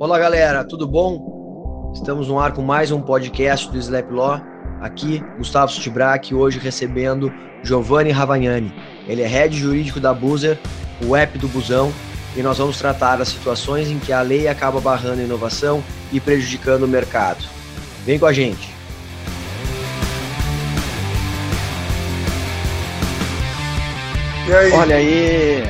Olá, galera, tudo bom? Estamos no ar com mais um podcast do Slap Law. Aqui, Gustavo Sutibrak, hoje recebendo Giovanni Ravagnani. Ele é head jurídico da Buzer, o app do busão, e nós vamos tratar das situações em que a lei acaba barrando a inovação e prejudicando o mercado. Vem com a gente. E aí? Olha aí,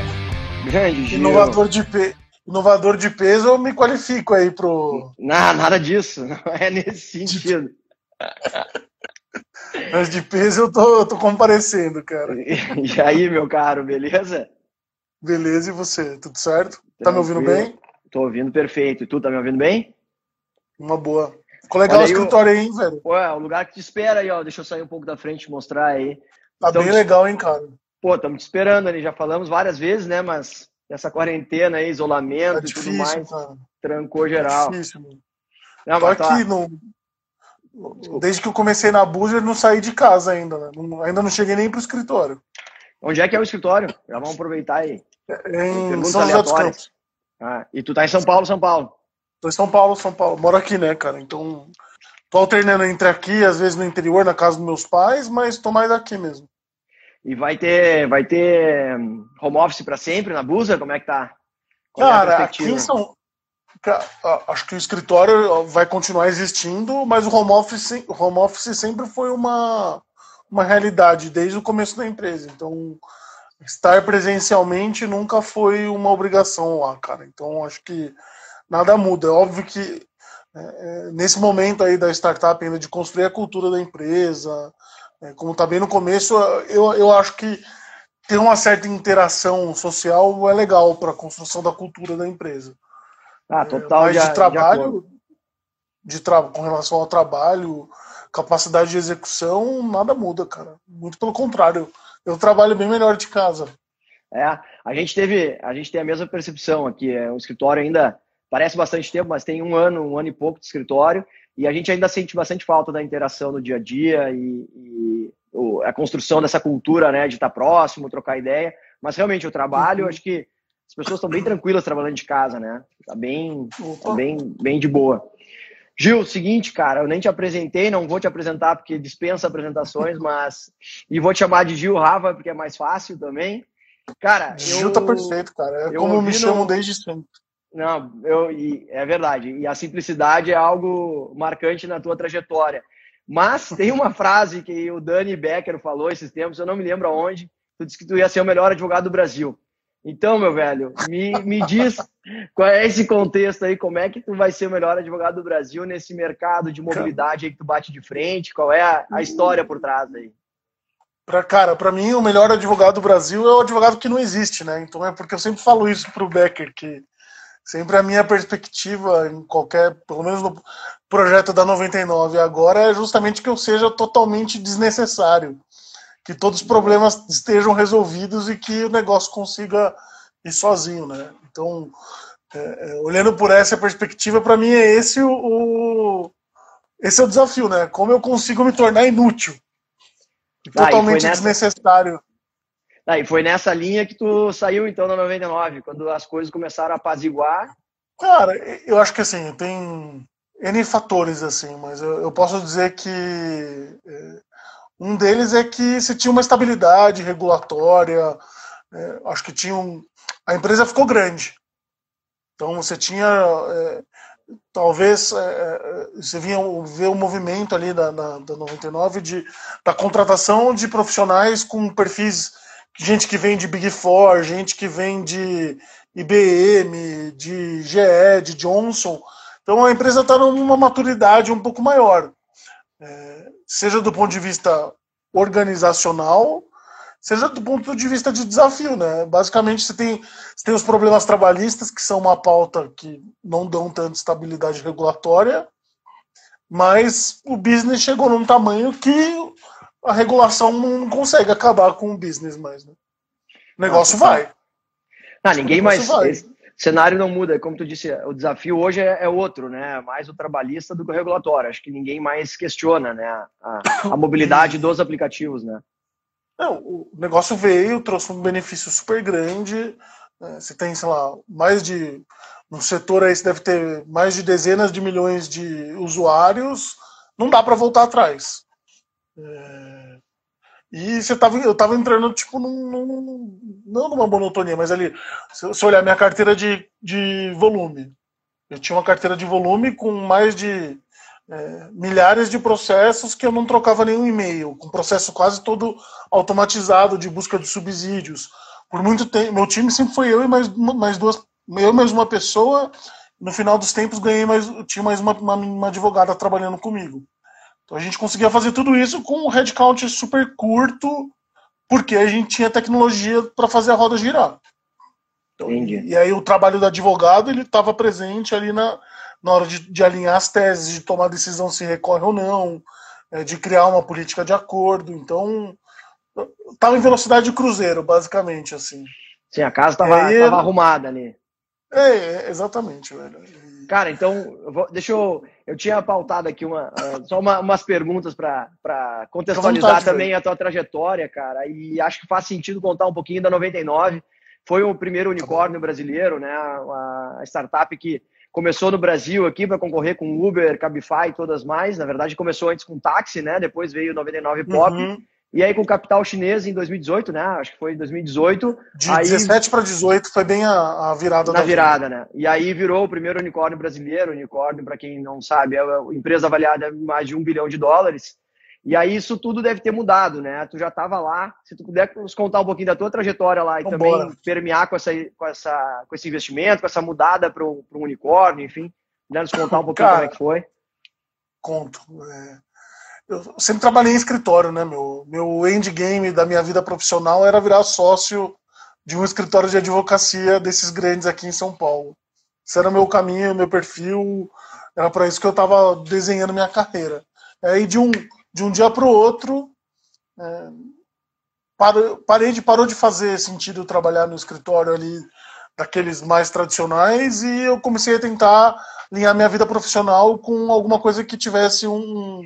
grande Gil. Inovador de, pe... Inovador de peso, eu me qualifico aí pro. Não, nada disso, não é nesse sentido. Mas de peso eu tô, eu tô comparecendo, cara. E aí, meu caro, beleza? Beleza, e você? Tudo certo? Tá me ouvindo Tranquilo. bem? Tô ouvindo perfeito. E tu tá me ouvindo bem? Uma boa. Ficou legal o aí o- escritório aí, hein, velho? Pô, é o lugar que te espera aí, ó. Deixa eu sair um pouco da frente e mostrar aí. Tá Então, bem legal, hein, cara? Pô, estamos te esperando ali. Já falamos várias vezes, né? Mas essa quarentena aí, Tá isolamento e tudo difícil, mais, cara. trancou geral. Difícil, mano. Não, Tô tá- aqui, no... desde que eu comecei na Buzer, não saí de casa ainda, né? Não- Ainda não cheguei nem pro escritório. Onde é que é o escritório? Já vamos aproveitar aí. É em Perguntas São José dos. Campos. Ah, e tu tá em São Paulo, São Paulo. Tô em São Paulo, São Paulo. Moro aqui, né, cara? Então, tô alternando entre aqui, às vezes no interior, na casa dos meus pais, mas tô mais aqui mesmo. E vai ter, vai ter hum, home office para sempre na Busa? Como é que tá? Qual é Cara, aqui perspectiva? em São Acho que o escritório vai continuar existindo, mas o home office, home office sempre foi uma, uma realidade desde o começo da empresa. Então, estar presencialmente nunca foi uma obrigação lá, cara. Então, acho que nada muda. É óbvio que é, é, nesse momento aí da startup ainda de construir a cultura da empresa, é, como tá bem no começo, eu, eu acho que ter uma certa interação social é legal para a construção da cultura da empresa. Ah, total Mas de, de de trabalho, de tra com relação ao trabalho, capacidade de execução, nada muda, cara. Muito pelo contrário. Eu trabalho bem melhor de casa. É, a gente teve, a gente tem a mesma percepção aqui. É, o escritório ainda parece bastante tempo, mas tem um ano, um ano e pouco de escritório, e a gente ainda sente bastante falta da interação no dia a dia e, e a construção dessa cultura, né, de estar próximo, trocar ideia. Mas realmente o trabalho, Uhum. acho que as pessoas estão bem tranquilas trabalhando de casa, né? Tá bem, tá bem, bem de boa. Gil, seguinte, cara, eu nem te apresentei, não vou te apresentar porque dispensa apresentações, mas e vou te chamar de Gil Rava porque é mais fácil também. Cara, Gil eu tá perfeito, cara. É eu como me ouvi chamam no- desde sempre. Não, eu, é verdade. E a simplicidade é algo marcante na tua trajetória. Mas tem uma frase que o Dani Becker falou esses tempos, eu não me lembro aonde. Tu disse que tu ia ser o melhor advogado do Brasil. Então, meu velho, me, me diz qual é esse contexto aí, como é que tu vai ser o melhor advogado do Brasil nesse mercado de mobilidade aí que tu bate de frente, qual é a, a história por trás aí? Pra, cara, pra mim, o melhor advogado do Brasil é o advogado que não existe, né? Então é porque eu sempre falo isso pro Becker, que sempre a minha perspectiva em qualquer, pelo menos no projeto da 99 agora, é justamente que eu seja totalmente desnecessário. Que todos os problemas estejam resolvidos e que o negócio consiga ir sozinho, né? Então, é, é, olhando por essa perspectiva, para mim é esse o, o- esse é o desafio, né? Como eu consigo me tornar inútil. Ah, totalmente nessa- desnecessário. E foi nessa linha que tu saiu então na 99, quando as coisas começaram a apaziguar. Cara, eu acho que assim, tem N fatores, assim, mas eu, eu posso dizer que é, um deles é que você tinha uma estabilidade regulatória, é, acho que tinha um. A empresa ficou grande. Então você tinha. é, talvez é, você vinha ver o movimento ali da, da, da 99 de, da contratação de profissionais com perfis. Gente que vem de Big Four, gente que vem de IBM, de GE, de Johnson. Então a empresa está numa maturidade um pouco maior, É, seja do ponto de vista organizacional, seja do ponto de vista de desafio, né? Basicamente você tem, você tem os problemas trabalhistas que são uma pauta que não dão tanta estabilidade regulatória, mas o business chegou num tamanho que a regulação não consegue acabar com o business mais, né? O negócio Nossa, vai. Ah, ninguém mais. vai. esse cenário não muda, como tu disse, o desafio hoje é, é outro, né? Mais o trabalhista do que o regulatório. Acho que ninguém mais questiona, né? A, a mobilidade dos aplicativos, né? Não, o negócio veio, trouxe um benefício super grande. né? Você tem, sei lá, mais de num setor aí você deve ter mais de dezenas de milhões de usuários, não dá para voltar atrás. É... E você tava, eu estava entrando, tipo, num, num, não numa monotonia, mas ali, se você olhar minha carteira de, de volume, eu tinha uma carteira de volume com mais de é, milhares de processos que eu não trocava nenhum e-mail, com processo quase todo automatizado de busca de subsídios. Por muito tempo, meu time sempre foi eu e mais, mais duas, eu mais uma pessoa. No final dos tempos ganhei mais, tinha mais uma, uma, uma advogada trabalhando comigo. Então a gente conseguia fazer tudo isso com um headcount super curto, porque a gente tinha tecnologia para fazer a roda girar. Então, e aí o trabalho do advogado ele estava presente ali na, na hora de, de, alinhar as teses, de tomar decisão se recorre ou não, é, de criar uma política de acordo. Então estava em velocidade de cruzeiro, basicamente assim. Sim, a casa estava arrumada ali. É, exatamente, velho. Cara, então, eu vou, deixa eu. Eu tinha pautado aqui uma, uh, só uma, umas perguntas para contextualizar também a tua trajetória, cara. E acho que faz sentido contar um pouquinho da 99. Foi o primeiro unicórnio brasileiro, né? A, a startup que começou no Brasil aqui para concorrer com Uber, Cabify e todas mais. Na verdade, começou antes com táxi, né? Depois veio 99 Pop. Uhum. E aí com capital chinês em 2018, né? Acho que foi em 2018. De aí, 17 para 18 foi bem a, a virada Na virada, vida. né? E aí virou o primeiro unicórnio brasileiro. Unicórnio, para quem não sabe, é uma empresa avaliada em mais de um bilhão de dólares. E aí isso tudo deve ter mudado, né? Tu já estava lá. Se tu puder nos contar um pouquinho da tua trajetória lá e também permear com, essa, com, essa, com esse investimento, com essa mudada para um unicórnio, enfim. Puder nos contar um pouquinho Cara, como é que foi. Conto. É eu sempre trabalhei em escritório, né? Meu, meu endgame da minha vida profissional era virar sócio de um escritório de advocacia desses grandes aqui em São Paulo. Esse era o meu caminho, meu perfil, era para isso que eu estava desenhando minha carreira. Aí de um, de um dia para o outro, é, parei de parou de fazer sentido trabalhar no escritório ali daqueles mais tradicionais e eu comecei a tentar alinhar minha vida profissional com alguma coisa que tivesse um,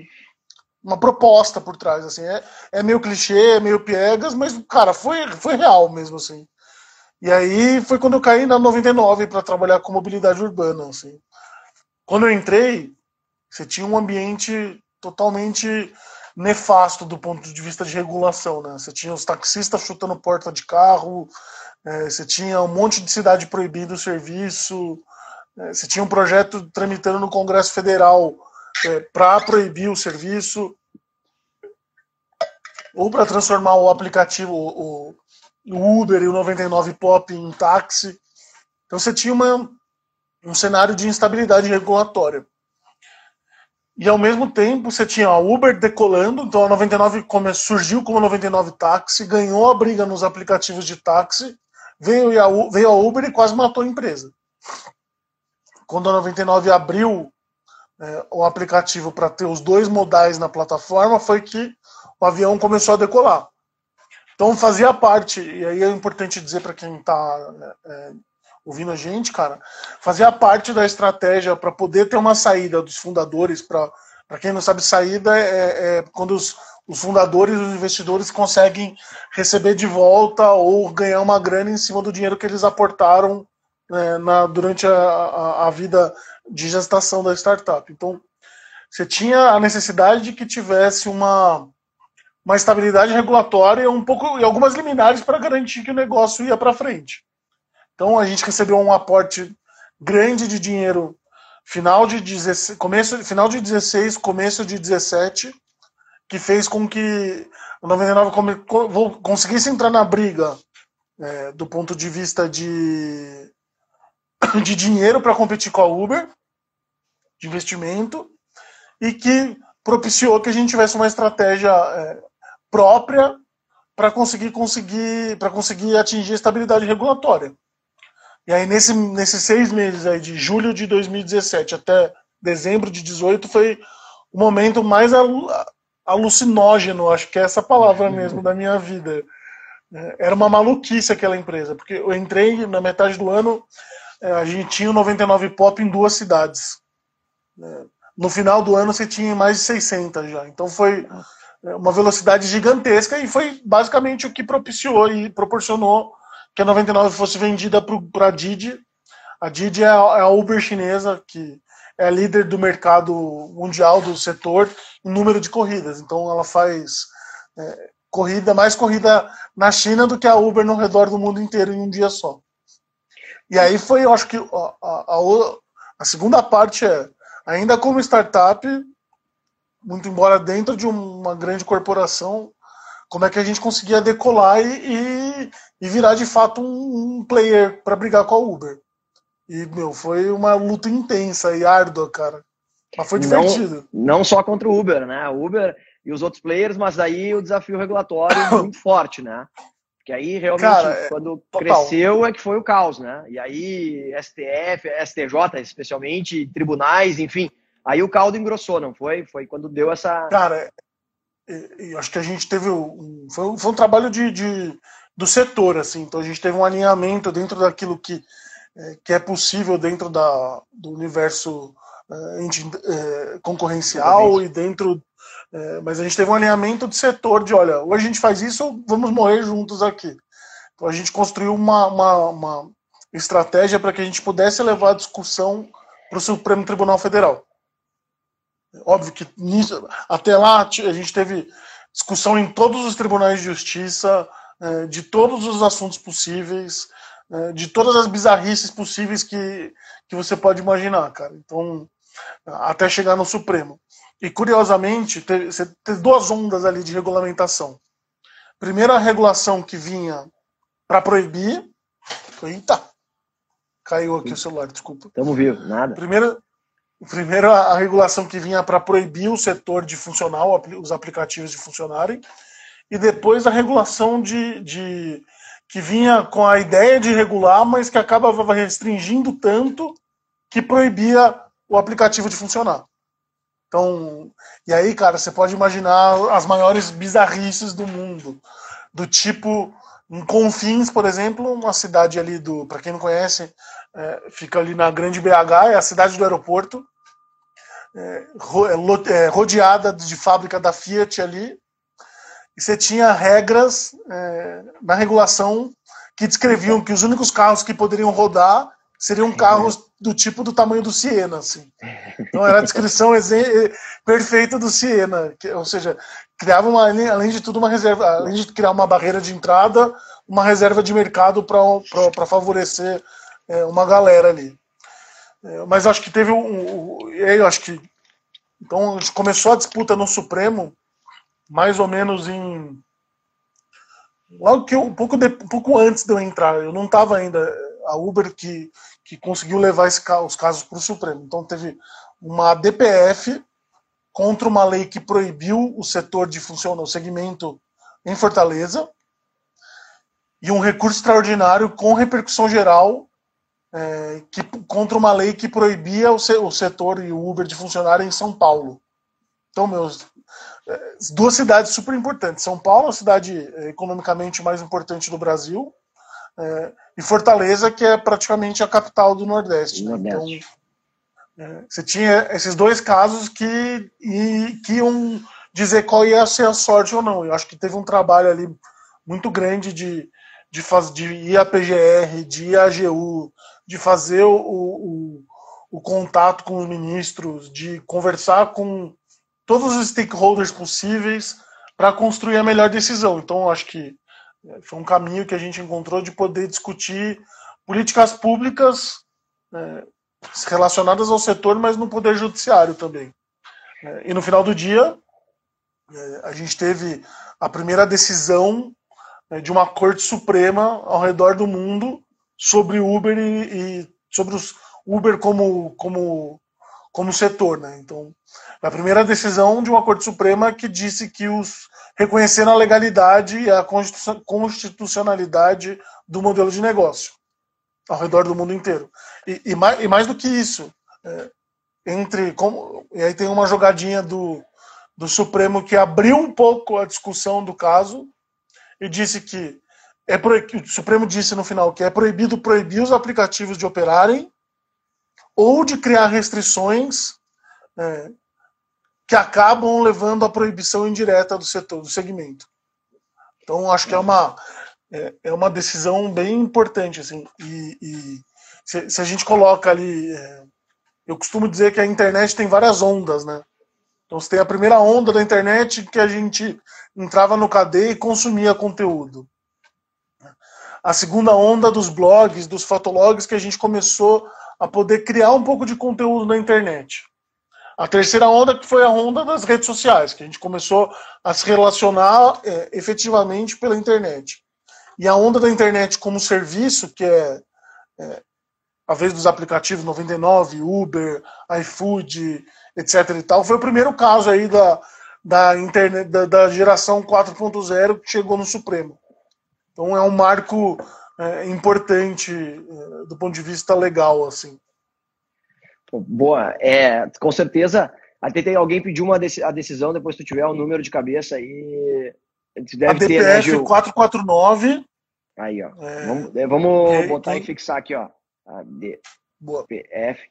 uma proposta por trás, assim. É, é meio clichê, é meio piegas, mas, cara, foi, foi real mesmo, assim. E aí foi quando eu caí na 99 para trabalhar com mobilidade urbana, assim. Quando eu entrei, você tinha um ambiente totalmente nefasto do ponto de vista de regulação, né? Você tinha os taxistas chutando porta de carro, é, você tinha um monte de cidade proibindo o serviço, é, você tinha um projeto tramitando no Congresso Federal é, para proibir o serviço ou para transformar o aplicativo, o, o, Uber e o 99 Pop em táxi. Então você tinha uma, um cenário de instabilidade regulatória. E ao mesmo tempo você tinha a Uber decolando, então a 99 come, surgiu como 99 táxi, ganhou a briga nos aplicativos de táxi, veio veio a Uber e quase matou a empresa. Quando a 99 abriu é, o aplicativo para ter os dois modais na plataforma foi que o avião começou a decolar. Então fazia parte, e aí é importante dizer para quem está é, é, ouvindo a gente, cara, fazia parte da estratégia para poder ter uma saída dos fundadores. Para quem não sabe, saída é, é quando os, os fundadores, os investidores conseguem receber de volta ou ganhar uma grana em cima do dinheiro que eles aportaram né, na, durante a, a, a vida de gestação da startup. Então, você tinha a necessidade de que tivesse uma, uma estabilidade regulatória um pouco e algumas liminares para garantir que o negócio ia para frente. Então, a gente recebeu um aporte grande de dinheiro final de 16, começo, final de 16, começo de 17, que fez com que o 99 come, conseguisse entrar na briga é, do ponto de vista de de dinheiro para competir com a Uber, de investimento, e que propiciou que a gente tivesse uma estratégia é, própria para conseguir conseguir para conseguir atingir a estabilidade regulatória. E aí nesse, nesses seis meses aí de julho de 2017 até dezembro de 18 foi o momento mais alucinógeno, acho que é essa palavra mesmo da minha vida. É, era uma maluquice aquela empresa, porque eu entrei na metade do ano é, a gente tinha o 99 Pop em duas cidades. É, no final do ano você tinha mais de 600 já. Então foi é, uma velocidade gigantesca e foi basicamente o que propiciou e proporcionou que a 99 fosse vendida para a Didi. A Didi é a Uber chinesa, que é líder do mercado mundial do setor em número de corridas. Então ela faz é, corrida, mais corrida na China do que a Uber no redor do mundo inteiro em um dia só. E aí foi, eu acho que a, a, a segunda parte é, ainda como startup, muito embora dentro de uma grande corporação, como é que a gente conseguia decolar e, e, e virar de fato um, um player para brigar com a Uber. E, meu, foi uma luta intensa e árdua, cara. Mas foi divertido. Não, não só contra o Uber, né? O Uber e os outros players, mas aí o desafio regulatório muito forte, né? Porque aí realmente, Cara, é quando total. cresceu, é que foi o caos, né? E aí, STF, STJ, especialmente, tribunais, enfim. Aí o caldo engrossou, não foi? Foi quando deu essa. Cara, eu acho que a gente teve. Um, foi, foi um trabalho de, de, do setor, assim. Então a gente teve um alinhamento dentro daquilo que, é, que é possível dentro da, do universo é, concorrencial e dentro é, mas a gente teve um alinhamento de setor de, olha, ou a gente faz isso ou vamos morrer juntos aqui. Então a gente construiu uma, uma, uma estratégia para que a gente pudesse levar a discussão para o Supremo Tribunal Federal. Óbvio que nisso, até lá a gente teve discussão em todos os tribunais de justiça, é, de todos os assuntos possíveis, é, de todas as bizarrices possíveis que, que você pode imaginar, cara. Então, até chegar no Supremo. E curiosamente, teve, duas ondas ali de regulamentação. Primeiro, a regulação que vinha para proibir. Eita! Caiu aqui o celular, desculpa. Estamos vivos, nada. Primeiro, primeiro a regulação que vinha para proibir o setor de funcional, os aplicativos de funcionarem. E depois a regulação de, de que vinha com a ideia de regular, mas que acabava restringindo tanto que proibia o aplicativo de funcionar. Então, e aí, cara, você pode imaginar as maiores bizarrices do mundo. Do tipo, em Confins, por exemplo, uma cidade ali do. Para quem não conhece, é, fica ali na Grande BH, é a cidade do aeroporto, é, é, é, rodeada de fábrica da Fiat ali. E você tinha regras é, na regulação que descreviam que os únicos carros que poderiam rodar seriam carros do tipo do tamanho do Siena, assim. Então era a descrição perfeita do Siena, que, ou seja, criava uma, além de tudo uma reserva, além de criar uma barreira de entrada, uma reserva de mercado para favorecer é, uma galera ali. É, mas acho que teve um, um, eu acho que então começou a disputa no Supremo mais ou menos em logo que eu, um pouco de, um pouco antes de eu entrar, eu não estava ainda a Uber que que conseguiu levar os casos para o Supremo. Então teve uma DPF contra uma lei que proibiu o setor de funcionar, o segmento em Fortaleza, e um recurso extraordinário com repercussão geral é, que, contra uma lei que proibia o, o setor e o Uber de funcionar em São Paulo. Então, meus, é, duas cidades super importantes. São Paulo, a cidade é, economicamente mais importante do Brasil, é, e Fortaleza, que é praticamente a capital do Nordeste. Né? Então, é, você tinha esses dois casos que, e, que iam dizer qual ia ser a sorte ou não. Eu acho que teve um trabalho ali muito grande de, de, faz, de ir à PGR, de ir à AGU, de fazer o, o, o contato com os ministros, de conversar com todos os stakeholders possíveis para construir a melhor decisão. Então, acho que foi um caminho que a gente encontrou de poder discutir políticas públicas é, relacionadas ao setor, mas no poder judiciário também. É, e no final do dia, é, a gente teve a primeira decisão né, de uma Corte Suprema ao redor do mundo sobre Uber e, e sobre os Uber como, como, como setor. Né? Então, a primeira decisão de uma Corte Suprema que disse que os reconhecendo a legalidade e a constitucionalidade do modelo de negócio ao redor do mundo inteiro. E, e, mais, e mais, do que isso, é, entre como, e aí tem uma jogadinha do, do Supremo que abriu um pouco a discussão do caso e disse que é o Supremo disse no final que é proibido proibir os aplicativos de operarem ou de criar restrições é, que acabam levando à proibição indireta do setor, do segmento. Então, acho que é uma, é, é uma decisão bem importante, assim, e, e, se, se, a gente coloca ali. É, eu costumo dizer que a internet tem várias ondas, né? Então você tem a primeira onda da internet que a gente entrava no KD e consumia conteúdo. A segunda onda dos blogs, dos fotologs, que a gente começou a poder criar um pouco de conteúdo na internet. A terceira onda que foi a onda das redes sociais, que a gente começou a se relacionar é, efetivamente pela internet. E a onda da internet como serviço, que é, é a vez dos aplicativos 99, Uber, iFood, etc. e tal, foi o primeiro caso aí da, da, internet, da, da geração 4.0 que chegou no Supremo. Então é um marco é, importante é, do ponto de vista legal, assim. Boa, é, com certeza. Até tem alguém pediu uma a decisão, depois tu tiver o um número de cabeça aí. Deve a ter, né, 449. Aí, ó. É, vamos, é, vamos botar e fixar aqui, ó. A DPF.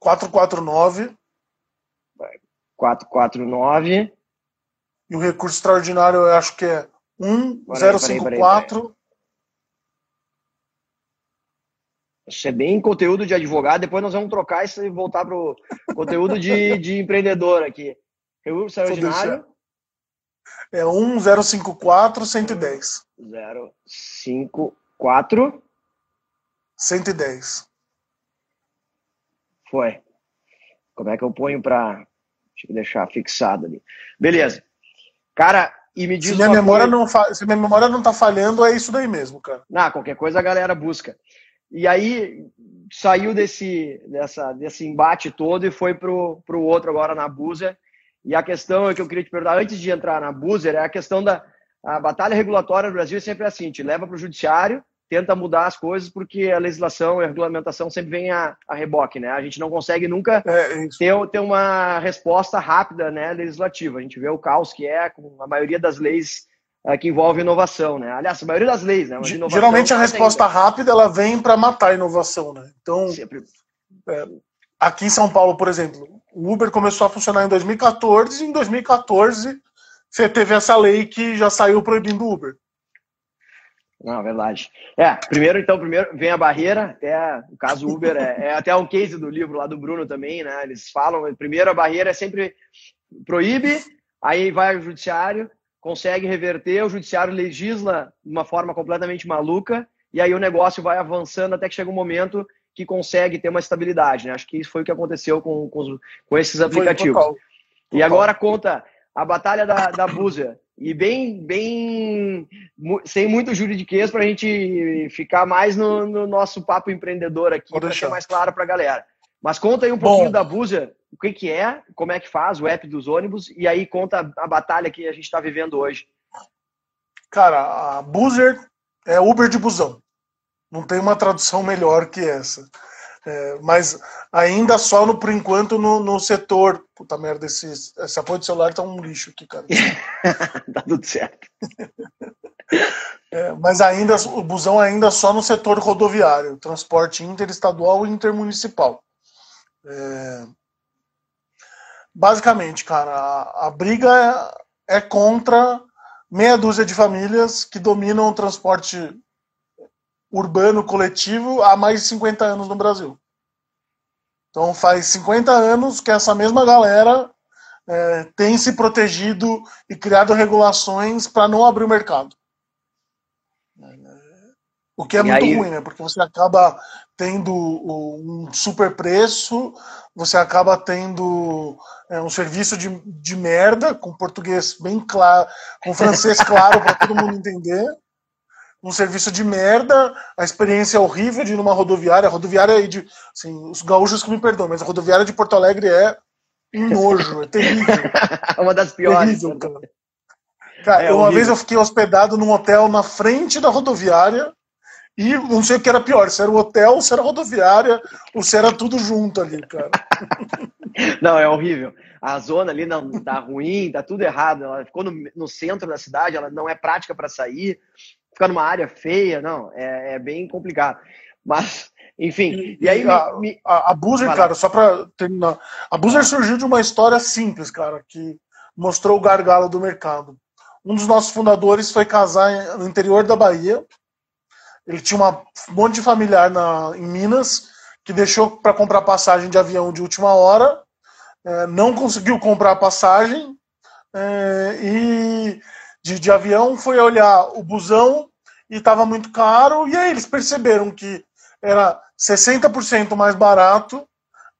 449. 449. E o recurso extraordinário eu acho que é 1054. Isso é bem conteúdo de advogado. Depois nós vamos trocar isso e voltar para o conteúdo de, de empreendedor aqui. Recurso extraordinário. É 1054 110. 054 110. Foi. Como é que eu ponho para. Deixa eu deixar fixado ali. Beleza. Cara, e me diz. Se minha, memória coisa... não fa... Se minha memória não tá falhando, é isso daí mesmo, cara. Não, qualquer coisa a galera busca. E aí saiu desse, dessa, desse embate todo e foi pro, pro outro agora na Buzer. E a questão é que eu queria te perguntar, antes de entrar na Buzer, é a questão da a batalha regulatória no Brasil é sempre assim, te leva para o judiciário, tenta mudar as coisas porque a legislação e a regulamentação sempre vem a, a reboque, né? A gente não consegue nunca é, ter, ter uma resposta rápida, né, legislativa. A gente vê o caos que é com a maioria das leis é, que envolve inovação, né? Aliás, a maioria das leis, né? Geralmente a resposta tem... rápida ela vem para matar a inovação, né? Então, sempre... é, aqui em São Paulo, por exemplo, o Uber começou a funcionar em 2014 e em 2014 você teve essa lei que já saiu proibindo o Uber. Não, verdade. É, primeiro, então, primeiro vem a barreira, até o caso Uber, é, é, até um case do livro lá do Bruno também, né? Eles falam, primeiro a barreira é sempre proíbe, aí vai ao judiciário, consegue reverter, o judiciário legisla de uma forma completamente maluca, e aí o negócio vai avançando até que chega um momento que consegue ter uma estabilidade, né? Acho que isso foi o que aconteceu com, com, com esses aplicativos. Total, total. E agora conta a batalha da, da Búzia e bem, bem sem muito juridiquês para a gente ficar mais no, no, nosso papo empreendedor aqui, para ser mais claro para a galera. Mas conta aí um pouquinho Bom, da Buzzer, o que, que é, como é que faz o app dos ônibus, e aí conta a, batalha que a gente está vivendo hoje. Cara, a Buzzer é Uber de busão. Não tem uma tradução melhor que essa. É, mas ainda só no, por enquanto no, no setor. Puta merda, esse, esse apoio de celular tá um lixo aqui, cara. tá tudo certo. É, mas ainda o busão ainda só no setor rodoviário, transporte interestadual e intermunicipal. É, basicamente, cara, a, a briga é, é contra meia dúzia de famílias que dominam o transporte urbano coletivo há mais de 50 anos no Brasil. Então faz 50 anos que essa mesma galera é, tem se protegido e criado regulações para não abrir o mercado. O que é e muito aí... ruim, né? Porque você acaba tendo um super preço, você acaba tendo é, um serviço de, de merda, com português bem claro, com francês claro para todo mundo entender um serviço de merda, a experiência é horrível de ir numa rodoviária. A rodoviária de. Assim, os gaúchos que me perdoam, mas a rodoviária de Porto Alegre é um nojo, é terrível. uma das piores. Terrível, cara. cara é uma horrível. vez eu fiquei hospedado num hotel na frente da rodoviária e não sei o que era pior, se era o hotel, se era a rodoviária, ou se era tudo junto ali, cara. não, é horrível. A zona ali não tá ruim, tá tudo errado. Ela ficou no, no centro da cidade, ela não é prática para sair ficar numa área feia, não, é, é bem complicado. Mas, enfim, e, e aí... A, me, a, a Boozer, cara, só para terminar, a Boozer surgiu de uma história simples, cara, que mostrou o gargalo do mercado. Um dos nossos fundadores foi casar no interior da Bahia, ele tinha uma, um monte de familiar na, em Minas que deixou para comprar passagem de avião de última hora, é, não conseguiu comprar passagem é, e de, de avião foi olhar o busão e estava muito caro, e aí eles perceberam que era 60% mais barato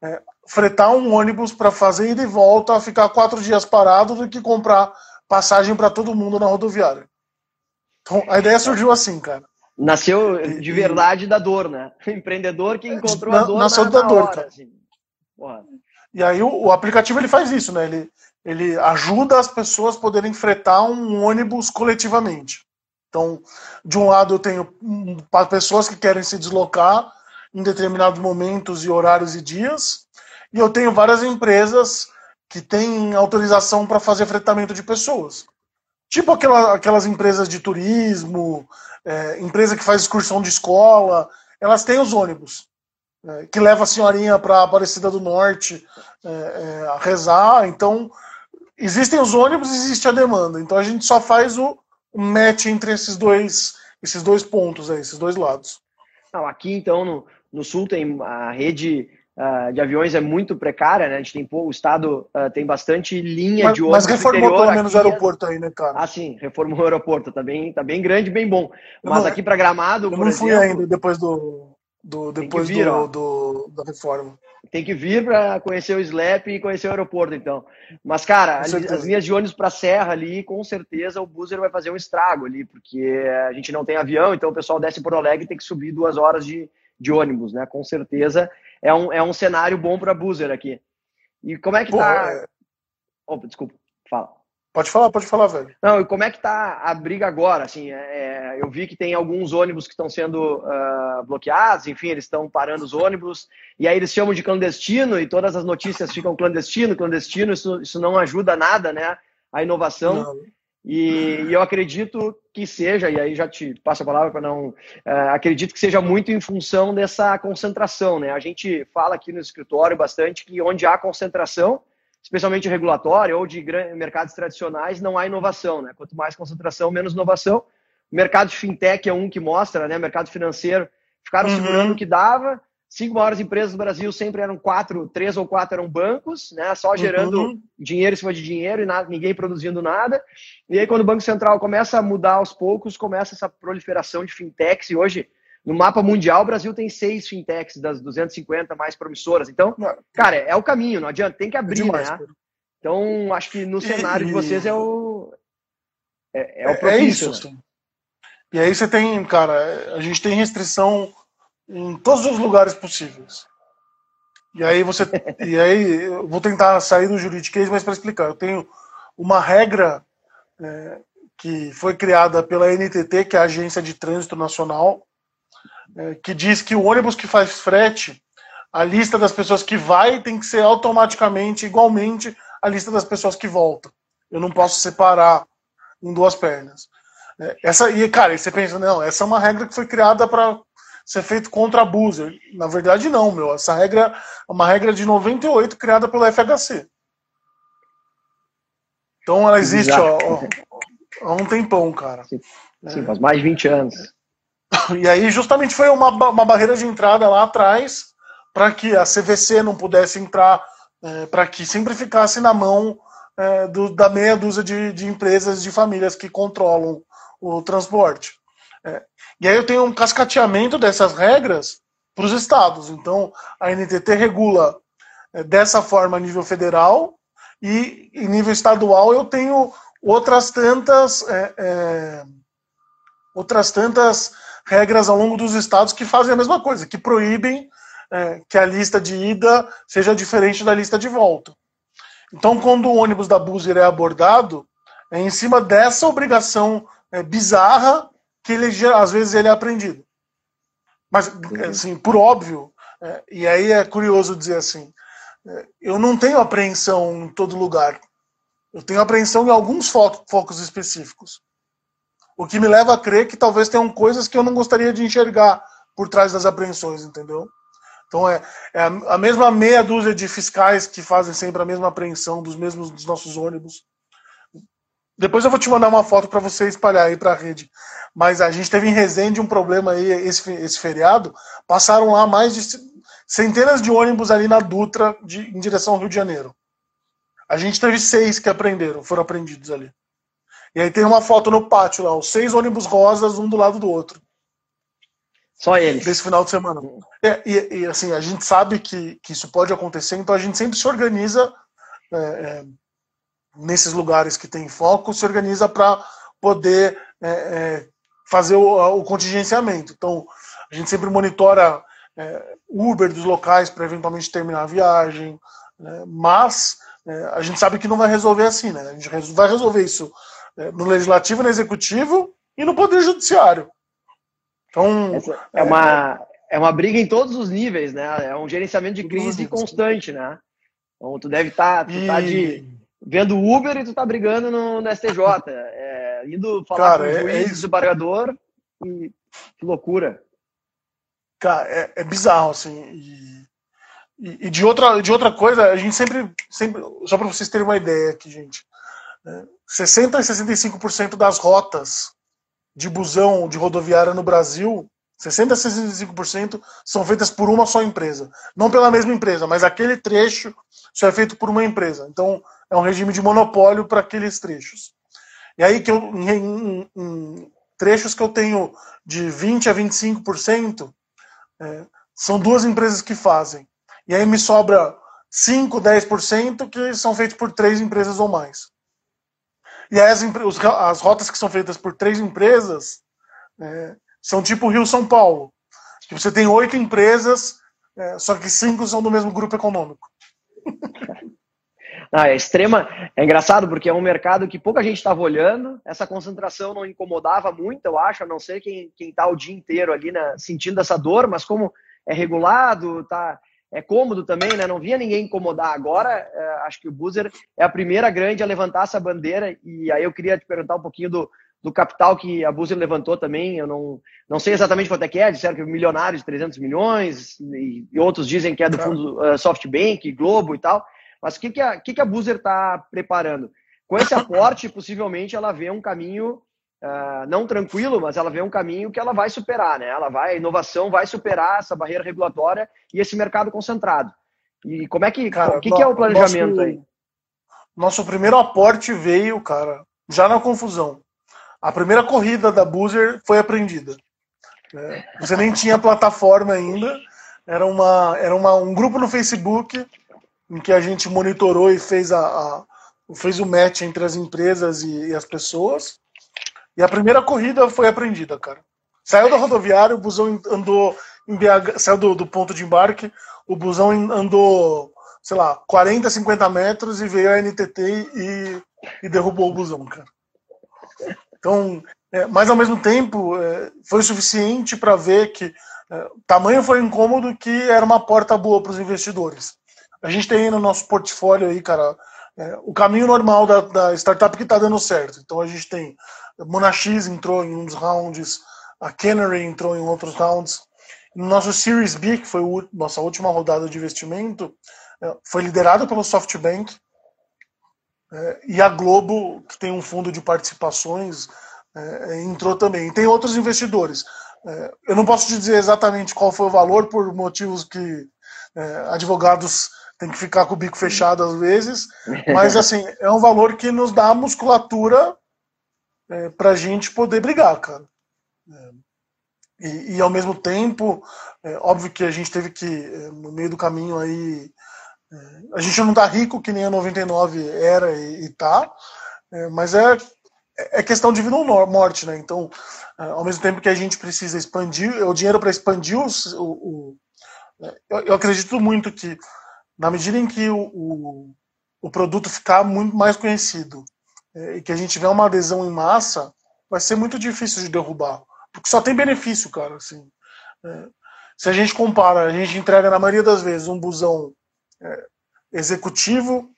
é, fretar um ônibus para fazer ida e volta, ficar quatro dias parado, do que comprar passagem para todo mundo na rodoviária. Então a ideia surgiu assim, cara. Nasceu de verdade da dor, né? O empreendedor que encontrou na, a dor nasceu na, da dor, hora, cara. Assim. E aí o, o, aplicativo ele faz isso, né? Ele, ele ajuda as pessoas a poderem fretar um ônibus coletivamente. Então, de um lado eu tenho para pessoas que querem se deslocar em determinados momentos e horários e dias, e eu tenho várias empresas que têm autorização para fazer fretamento de pessoas. Tipo aquela, aquelas empresas de turismo, é, empresa que faz excursão de escola, elas têm os ônibus, é, que leva a senhorinha para Aparecida do Norte é, é, a rezar. Então, existem os ônibus, existe a demanda. Então, a gente só faz o, o match entre esses dois, esses dois pontos, aí, esses dois lados. Não, aqui, então, no, no Sul tem a rede uh, de aviões é muito precária, né? A gente tem pô, o estado uh, tem bastante linha mas, de ônibus. Mas reformou pelo menos o aeroporto aí, né, cara? Ah, sim, reformou o aeroporto, tá bem, tá bem grande, bem bom. Mas não, aqui para Gramado, eu não exemplo, fui ainda depois do, do depois vir, do, do, da reforma. Tem que vir para conhecer o SLAP e conhecer o aeroporto, então. Mas, cara, as, as linhas de ônibus para Serra ali, com certeza o Buzzer vai fazer um estrago ali, porque a gente não tem avião, então o pessoal desce por Alegre e tem que subir duas horas de, de ônibus, né? Com certeza é um, é um cenário bom para Boozer aqui. E como é que Porra, tá. É... Opa, desculpa, fala. Pode falar, pode falar, velho. Não, e como é que tá a briga agora? Assim, é, é eu vi que tem alguns ônibus que estão sendo uh, bloqueados, enfim, eles estão parando os ônibus, e aí eles chamam de clandestino, e todas as notícias ficam clandestino, clandestino, isso, isso não ajuda nada, né? A inovação. Não. E, e, eu acredito que seja, e aí já te passo a palavra para não. Uh, acredito que seja muito em função dessa concentração. Né? A gente fala aqui no escritório bastante que onde há concentração, especialmente regulatória ou de mercados tradicionais, não há inovação. Né? Quanto mais concentração, menos inovação. O mercado de fintech é um que mostra, né? mercado financeiro, ficaram uhum. segurando o que dava, cinco maiores empresas do Brasil sempre eram quatro, três ou quatro eram bancos, né? Só gerando uhum. dinheiro em cima de dinheiro e nada, ninguém produzindo nada. E aí, quando o Banco Central começa a mudar aos poucos, começa essa proliferação de fintechs. E hoje, no mapa mundial, o Brasil tem seis fintechs das 250 mais promissoras. Então, cara, é o caminho, não adianta, tem que abrir, Demais, né? Então, acho que no cenário de vocês é o. É, é o propício, é isso. Né? Assim. E aí você tem, cara, a gente tem restrição em todos os lugares possíveis. E aí você, e aí eu vou tentar sair do juridiquês, mas para explicar, eu tenho uma regra é, que foi criada pela NTT, que é a Agência de Trânsito Nacional, é, que diz que o ônibus que faz frete, a lista das pessoas que vai tem que ser automaticamente igualmente a lista das pessoas que voltam. Eu não posso separar em duas pernas. É, essa e cara, você pensa não, essa é uma regra que foi criada para ser feito contra abuso. Na verdade, não, meu. Essa regra é uma regra de 98 criada pelo FHC. Então ela existe ó, ó, há um tempão, cara. Sim, sim, faz mais de 20 anos. E aí, justamente, foi uma, uma barreira de entrada lá atrás para que a CVC não pudesse entrar, é, para que sempre ficasse na mão é, do, da meia dúzia de, de empresas, de famílias que controlam o transporte. É, e aí eu tenho um cascateamento dessas regras para os estados. Então, a NTT regula é, dessa forma a nível federal e em nível estadual eu tenho outras tantas é, é, outras tantas regras ao longo dos estados que fazem a mesma coisa, que proíbem é, que a lista de ida seja diferente da lista de volta. Então, quando o ônibus da Buser é abordado, é em cima dessa obrigação bizarra que ele às vezes ele é aprendido. Mas, assim, por óbvio, é, e aí é curioso dizer assim, é, eu não tenho apreensão em todo lugar. Eu tenho apreensão em alguns fo focos específicos. O que me leva a crer que talvez tenham coisas que eu não gostaria de enxergar por trás das apreensões, entendeu? Então é, é a, a mesma meia dúzia de fiscais que fazem sempre a mesma apreensão dos mesmos dos nossos ônibus depois eu vou te mandar uma foto para você espalhar aí para a rede. Mas a gente teve em Resende um problema aí esse, esse feriado. Passaram lá mais de centenas de ônibus ali na Dutra de, em direção ao Rio de Janeiro. A gente teve seis que aprenderam, foram apreendidos ali. E aí tem uma foto no pátio lá, os seis ônibus rosas, um do lado do outro. Só eles. Desse final de semana. É, e, e, assim, a gente sabe que, que isso pode acontecer, então a gente sempre se organiza é, é, nesses lugares que tem foco, se organiza para poder é, é, fazer o, o, contingenciamento. Então, a gente sempre monitora é, Uber dos locais para eventualmente terminar a viagem, né? mas a gente sabe que não vai resolver assim, né? A gente vai resolver isso no legislativo, no executivo e no poder judiciário. Então, Essa é, uma, é uma briga em todos os níveis, né? É um gerenciamento de crise constante, né? Então, tu deve estar tá, tá de, vendo Uber e tu tá brigando no, no STJ. É, indo falar Cara, com o juiz, é, é desembargador, e que loucura. Cara, é, é bizarro, assim. E, e, e, de, outra, de outra coisa, a gente sempre, sempre só para vocês terem uma ideia aqui, gente, 60 a 65% das rotas de busão de rodoviária no Brasil, 60 a 65% são feitas por uma só empresa. Não pela mesma empresa, mas aquele trecho só é feito por uma empresa. Então, é um regime de monopólio para aqueles trechos. E aí que eu, em, em, em, trechos que eu tenho de 20 a 25%, é, são duas empresas que fazem. E aí me sobra 5, 10% que são feitos por três empresas ou mais. E aí as, as rotas que são feitas por três empresas é, são tipo Rio-São Paulo. Que você tem oito empresas, é, só que cinco são do mesmo grupo econômico. Ah, é extrema. É engraçado porque é um mercado que pouca gente estava olhando. Essa concentração não incomodava muito, eu acho, a não ser quem está o dia inteiro ali né, sentindo essa dor, mas como é regulado, tá, é cômodo também, né? Não via ninguém incomodar. Agora, é, acho que o Boozer é a primeira grande a levantar essa bandeira. E aí eu queria te perguntar um pouquinho do, do capital que a Boozer levantou também. Eu não, não sei exatamente quanto é que é, disseram que é milionário de 300 milhões, e, e outros dizem que é do fundo uh, SoftBank, Globo e tal. Mas o que, que, a, que, que a Boozer está preparando? Com esse aporte, possivelmente ela vê um caminho uh, não tranquilo, mas ela vê um caminho que ela vai superar, né? Ela vai, a inovação vai superar essa barreira regulatória e esse mercado concentrado. E como é que, cara, o que, que é o planejamento nosso, aí? Nosso primeiro aporte veio, cara, já na confusão. A primeira corrida da Boozer foi apreendida. É, você nem tinha plataforma ainda. Era, uma, era uma, um grupo no Facebook em que a gente monitorou e fez, a, a fez o match entre as empresas e, e, as pessoas. E a primeira corrida foi apreendida, cara. Saiu da rodoviária, o busão andou em BH, saiu do, do ponto de embarque, o busão andou, sei lá, 40, 50 metros e veio a NTT e, e derrubou o busão, cara. Então, é, mas ao mesmo tempo, é, foi suficiente para ver que é, tamanho foi incômodo que era uma porta boa para os investidores a gente tem no nosso portfólio aí, cara, é, o caminho normal da, da startup que está dando certo. Então a gente tem Monax entrou em dos rounds, a Canary entrou em outros rounds. No nosso Series B, que foi a nossa última rodada de investimento, é, foi liderado pelo SoftBank é, e a Globo, que tem um fundo de participações, é, entrou também. E tem outros investidores. É, eu não posso te dizer exatamente qual foi o valor, por motivos que é, advogados tem que ficar com o bico fechado às vezes, mas assim, é um valor que nos dá musculatura é, para a gente poder brigar, cara. É, e, e, ao mesmo tempo, é, óbvio que a gente teve que, é, no meio do caminho aí, é, a gente não tá rico que nem a 99 era e, e tá, é, mas é, é questão de vida ou morte, né? Então, ao mesmo tempo que a gente precisa expandir, o dinheiro para expandir o, o eu, eu acredito muito que na medida em que o, o, o produto ficar muito mais conhecido é, e que a gente tiver uma adesão em massa, vai ser muito difícil de derrubar. Porque só tem benefício, cara. Assim. É, se a gente compara, a gente entrega na maioria das vezes um busão é, executivo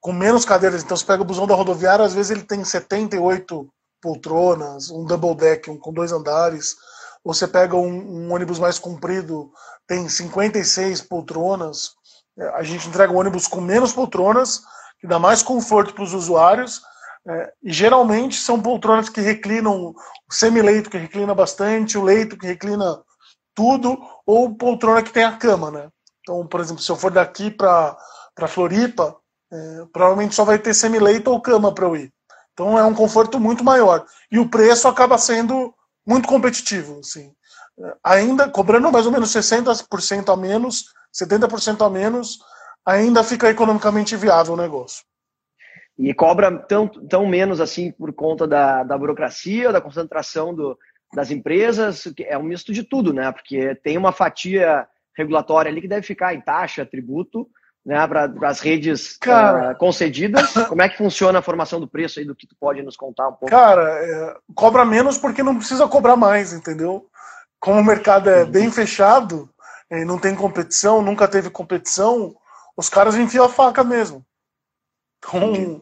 com menos cadeiras. Então, você pega o busão da rodoviária, às vezes ele tem 78 poltronas, um double deck, um com dois andares. Ou você pega um, um ônibus mais comprido, tem 56 poltronas. É, a gente entrega um ônibus com menos poltronas, que dá mais conforto para os usuários, É, e geralmente são poltronas que reclinam o semi-leito que reclina bastante, o leito que reclina tudo, ou poltrona que tem a cama, né? Então, por exemplo, se eu for daqui para Floripa, é, provavelmente só vai ter semi-leito ou cama para eu ir. Então é um conforto muito maior. E o preço acaba sendo muito competitivo. Assim. Ainda cobrando mais ou menos 60% a menos, 70% a menos, ainda fica economicamente viável o negócio. E cobra tão, tão menos assim por conta da, da burocracia, da concentração do, das empresas, é um misto de tudo, né? Porque tem uma fatia regulatória ali que deve ficar em taxa, tributo, né, para as redes cara, uh, concedidas. Como é que funciona a formação do preço aí do que tu pode nos contar um pouco? Cara, é, cobra menos porque não precisa cobrar mais, entendeu? Como o mercado é bem uhum. fechado, e não tem competição, nunca teve competição, os caras enfiam a faca mesmo. Então,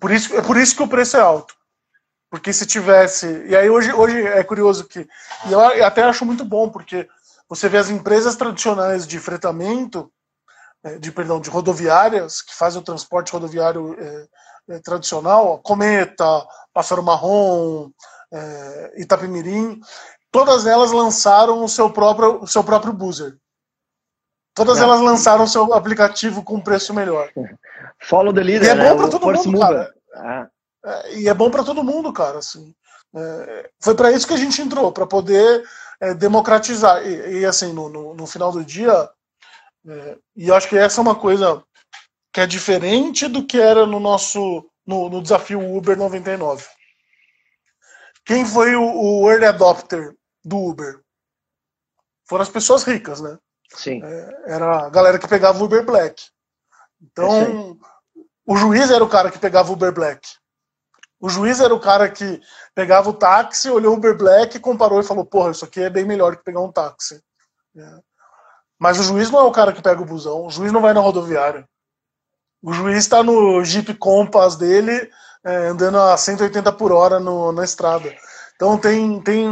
por isso, é por isso que o preço é alto. Porque se tivesse. E aí hoje, hoje é curioso que. E eu até acho muito bom, porque você vê as empresas tradicionais de fretamento, é, de perdão, de rodoviárias, que fazem o transporte rodoviário é, é, tradicional, Cometa, Pássaro Marrom, é, Itapemirim, todas elas lançaram o seu próprio, o seu próprio buzzer. Todas elas lançaram o seu aplicativo com preço melhor. Follow the leader, e é né? bom para todo mundo, cara. Ah. É, e é bom para todo mundo, cara. Assim. É, foi para isso que a gente entrou, para poder é, democratizar. E, e assim, no, no, no, final do dia, é, e eu acho que essa é uma coisa que é diferente do que era no nosso no, no desafio Uber 99. Quem foi o, o, early adopter do Uber? Foram as pessoas ricas, né? Sim. É, era a galera que pegava Uber Black. Então, o juiz era o cara que pegava Uber Black. O juiz era o cara que pegava o táxi, olhou o Uber Black, comparou e falou: Porra, isso aqui é bem melhor que pegar um táxi. É. Mas o juiz não é o cara que pega o busão, o juiz não vai na rodoviária. O juiz está no Jeep Compass dele, é, andando a 180 por hora no, na estrada. Então tem, tem.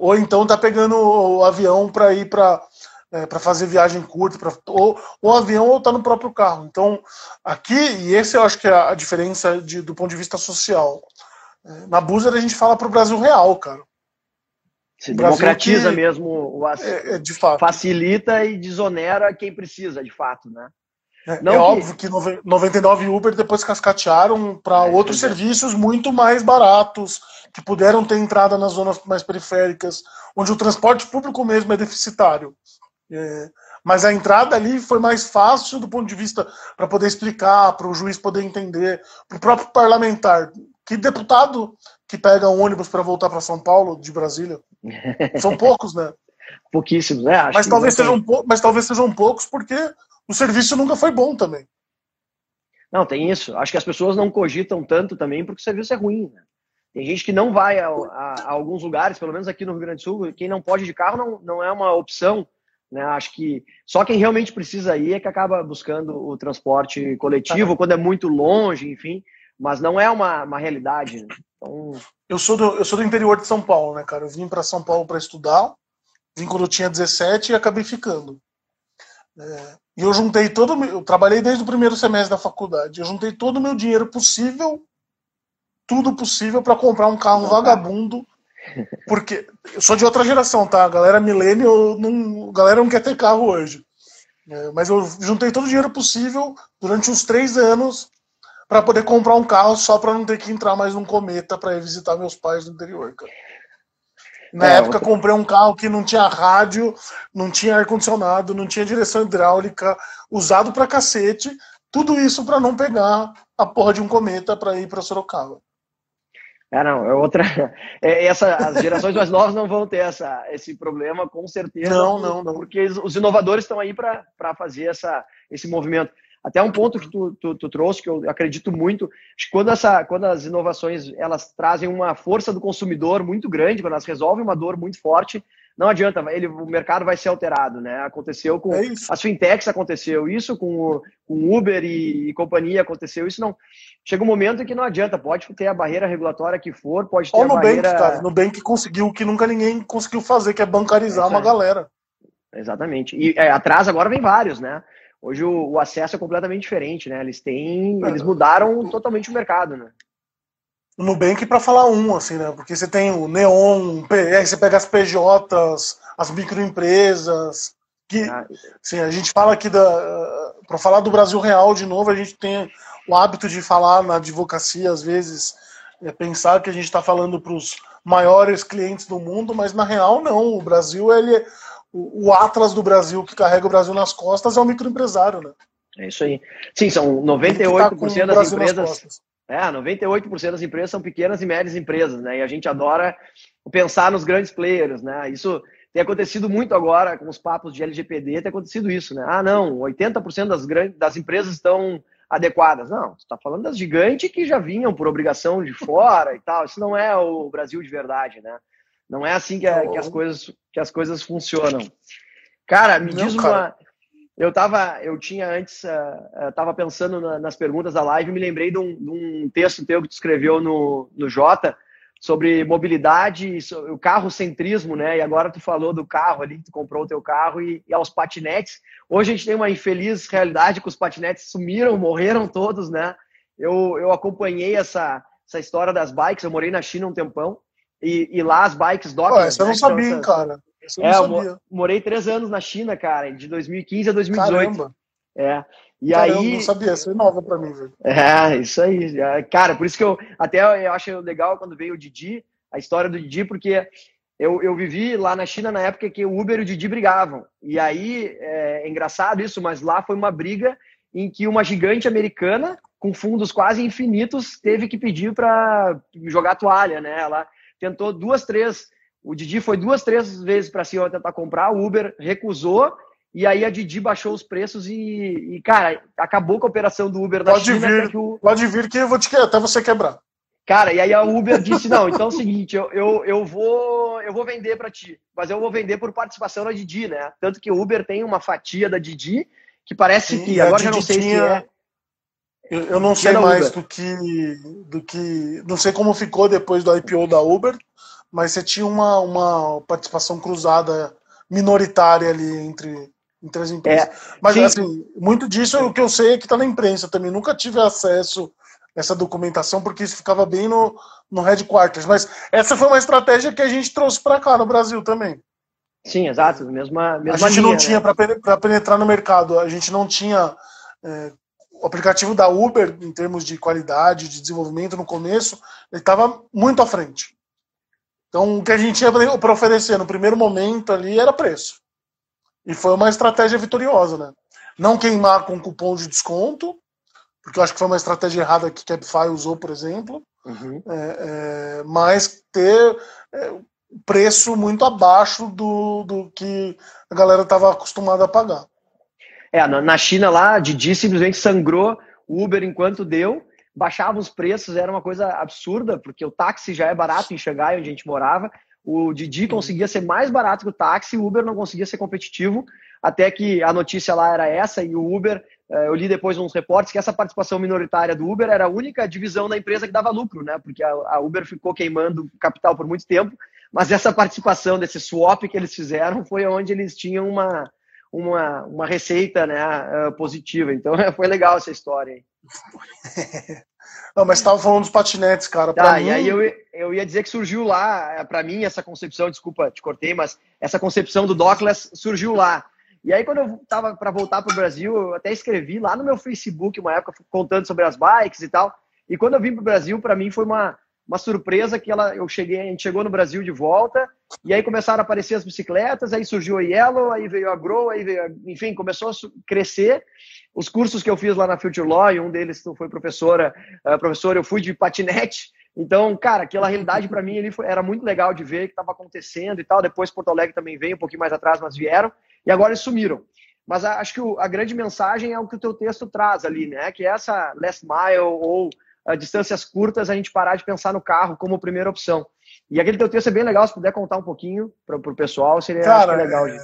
Ou então tá pegando o avião para ir para é, para fazer viagem curta, pra, ou o avião ou tá no próprio carro. Então, aqui, e esse eu acho que é a diferença de, do ponto de vista social. É, na Buzer a gente fala para o Brasil real, cara. Se democratiza que, mesmo, o, é, é, de fato. facilita e desonera quem precisa, de fato, né? É, Não é que... óbvio que 99 Uber depois cascatearam para é, outros serviços muito mais baratos, que puderam ter entrada nas zonas mais periféricas, onde o transporte público mesmo é deficitário. É, mas a entrada ali foi mais fácil do ponto de vista para poder explicar, para o juiz poder entender, para o próprio parlamentar. Que deputado que pega um ônibus para voltar para São Paulo de Brasília? São poucos, né? Pouquíssimos, né? Acho mas, talvez sejam, mas talvez sejam poucos porque o serviço nunca foi bom também. Não, tem isso. Acho que as pessoas não cogitam tanto também porque o serviço é ruim. Né? Tem gente que não vai a, a, a, alguns lugares, pelo menos aqui no Rio Grande do Sul, quem não pode de carro não, não é uma opção né? Acho que só quem realmente precisa ir é que acaba buscando o transporte coletivo, quando é muito longe, enfim, mas não é uma, uma realidade. Né? Então... Eu, sou do, eu sou do interior de São Paulo, né, cara? Eu vim para São Paulo para estudar, vim quando eu tinha 17 e acabei ficando. É, e eu juntei todo. Eu trabalhei desde o primeiro semestre da faculdade. Eu juntei todo o meu dinheiro possível, tudo possível, para comprar um carro vagabundo porque eu sou de outra geração, tá? A galera milênio, não, a galera não quer ter carro hoje. É, mas eu juntei todo o dinheiro possível durante uns três anos para poder comprar um carro só para não ter que entrar mais num cometa para ir visitar meus pais no interior, cara. Na é, época, comprei um carro que não tinha rádio, não tinha ar-condicionado, não tinha direção hidráulica, usado pra cacete. Tudo isso para não pegar a porra de um cometa para ir para Sorocaba. É, não, é outra. É, essa, as gerações mais novas não vão ter essa, esse problema, com certeza. Não, não, não. Porque os inovadores estão aí para fazer essa, esse movimento. Até um ponto que tu, tu, tu, trouxe, que eu acredito muito, acho que quando, essa, quando as inovações elas trazem uma força do consumidor muito grande, quando elas resolvem uma dor muito forte, não adianta, ele, o mercado vai ser alterado, né? Aconteceu com é as fintechs, aconteceu isso com o com Uber e, e, companhia, aconteceu isso, não. Chega um momento em que não adianta, pode ter a barreira regulatória que for, pode ter Ou no a barreira... Bank, cara, no Bank conseguiu o que nunca ninguém conseguiu fazer, que é bancarizar é uma galera. Exatamente. E é, atrás agora vem vários, né? Hoje o, o, acesso é completamente diferente, né? Eles têm, eles mudaram totalmente o mercado, né? o Nubank para falar um, assim, né? Porque você tem o Neon, aí você pega as PJs, as microempresas, que, ah, assim, a gente fala aqui da, para falar do Brasil real de novo, a gente tem o hábito de falar na advocacia às vezes, é pensar que a gente está falando para os maiores clientes do mundo, mas na real não. O Brasil ele o, o Atlas do Brasil que carrega o Brasil nas costas é o microempresário, né? É isso aí. Sim, são 98% tá das empresas. É, 98% das empresas são pequenas e médias empresas, né? E a gente adora pensar nos grandes players, né? Isso tem acontecido muito agora com os papos de LGPD, tem acontecido isso, né? Ah, não, 80% das grandes das empresas estão adequadas. Não, você está falando das gigantes que já vinham por obrigação de fora e tal. Isso não é o Brasil de verdade, né? Não é assim que, a, que as coisas que as coisas funcionam. Cara, me não, diz cara. uma eu tava, eu tinha antes, uh, tava pensando na, nas perguntas da live, me lembrei de um, de um, texto teu que tu escreveu no, no Jota sobre mobilidade, sobre o carrocentrismo, né? E agora tu falou do carro ali, tu comprou o teu carro e, e aos patinetes. Hoje a gente tem uma infeliz realidade que os patinetes sumiram, morreram todos, né? Eu, eu acompanhei essa, essa história das bikes, eu morei na China um tempão, e, e lá as bikes docam. Essa eu não né, sabia, essas... cara eu é, eu morei três anos na China, cara, de 2015 a 2018. Caramba. É. E Caramba, aí. não sabia, isso é nova pra mim, velho. É, isso aí. Cara, por isso que eu até eu acho legal quando veio o Didi, a história do Didi, porque eu, eu vivi lá na China na época que o Uber e o Didi brigavam. E aí, é, é engraçado isso, mas lá foi uma briga em que uma gigante americana, com fundos quase infinitos, teve que pedir para jogar toalha, né? Ela tentou duas, três o Didi foi duas, três vezes para cima tentar comprar, o Uber recusou, e aí a Didi baixou os preços e, e cara, acabou com a operação do Uber na pode China. Vir, o... Pode vir que eu vou te até você quebrar. Cara, e aí a Uber disse, não, então é o seguinte, eu, eu, eu, vou, eu vou vender para ti, mas eu vou vender por participação na Didi, né? Tanto que o Uber tem uma fatia da Didi, que parece Sim, que, agora já não sei tinha... se é... Eu, eu não sei mais do que, do que. Não sei como ficou depois do IPO da Uber, mas você tinha uma, uma participação cruzada minoritária ali entre, entre as empresas. É, mas sim. assim, muito disso é o que eu sei é que está na imprensa também. Nunca tive acesso a essa documentação, porque isso ficava bem no, no headquarters. Mas essa foi uma estratégia que a gente trouxe para cá no Brasil também. Sim, exato. Mesma, mesma a gente linha, não tinha, né? para penetrar no mercado, a gente não tinha. É, o aplicativo da Uber, em termos de qualidade, de desenvolvimento no começo, ele estava muito à frente. Então, o que a gente tinha para oferecer no primeiro momento ali era preço. E foi uma estratégia vitoriosa, né? Não queimar com cupom de desconto, porque eu acho que foi uma estratégia errada que Cabify usou, por exemplo, uhum. é, é, mas ter é, preço muito abaixo do, do que a galera estava acostumada a pagar. É, na China lá, Didi simplesmente sangrou o Uber enquanto deu, baixava os preços, era uma coisa absurda, porque o táxi já é barato em Xangai, onde a gente morava. O Didi conseguia ser mais barato que o táxi, o Uber não conseguia ser competitivo, até que a notícia lá era essa, e o Uber, eh, eu li depois uns reportes que essa participação minoritária do Uber era a única divisão da empresa que dava lucro, né? Porque a Uber ficou queimando capital por muito tempo, mas essa participação desse swap que eles fizeram foi onde eles tinham uma, uma, uma receita né, eh, positiva. Então foi legal essa história aí. Não, mas estava falando dos patinetes, cara. Tá, mim... e aí eu, eu ia dizer que surgiu lá, é, para mim, essa concepção, desculpa, te cortei, mas essa concepção do Dockless surgiu lá. E aí, quando eu tava para voltar para o Brasil, eu até escrevi lá no meu Facebook, uma época, contando sobre as bikes e tal. E quando eu vim para o Brasil, para mim foi uma, uma surpresa que ela, eu cheguei, a gente chegou no Brasil de volta, e aí começaram a aparecer as bicicletas, aí surgiu a Yellow, aí veio a Grow, aí veio, a, enfim, começou a crescer os cursos que eu fiz lá na Future Law, e um deles foi professora, uh, professor, eu fui de patinete. Então, cara, aquela realidade para mim ali foi, era muito legal de ver que estava acontecendo e tal. Depois Porto Alegre também veio um pouquinho mais atrás, mas vieram e agora eles sumiram. Mas acho que o, a grande mensagem é o que o teu texto traz ali, né? Que é essa last mile ou uh, distâncias curtas, a gente parar de pensar no carro como primeira opção. E aquele teu texto é bem legal, se puder contar um pouquinho para o pessoal, seria Cara, legal. É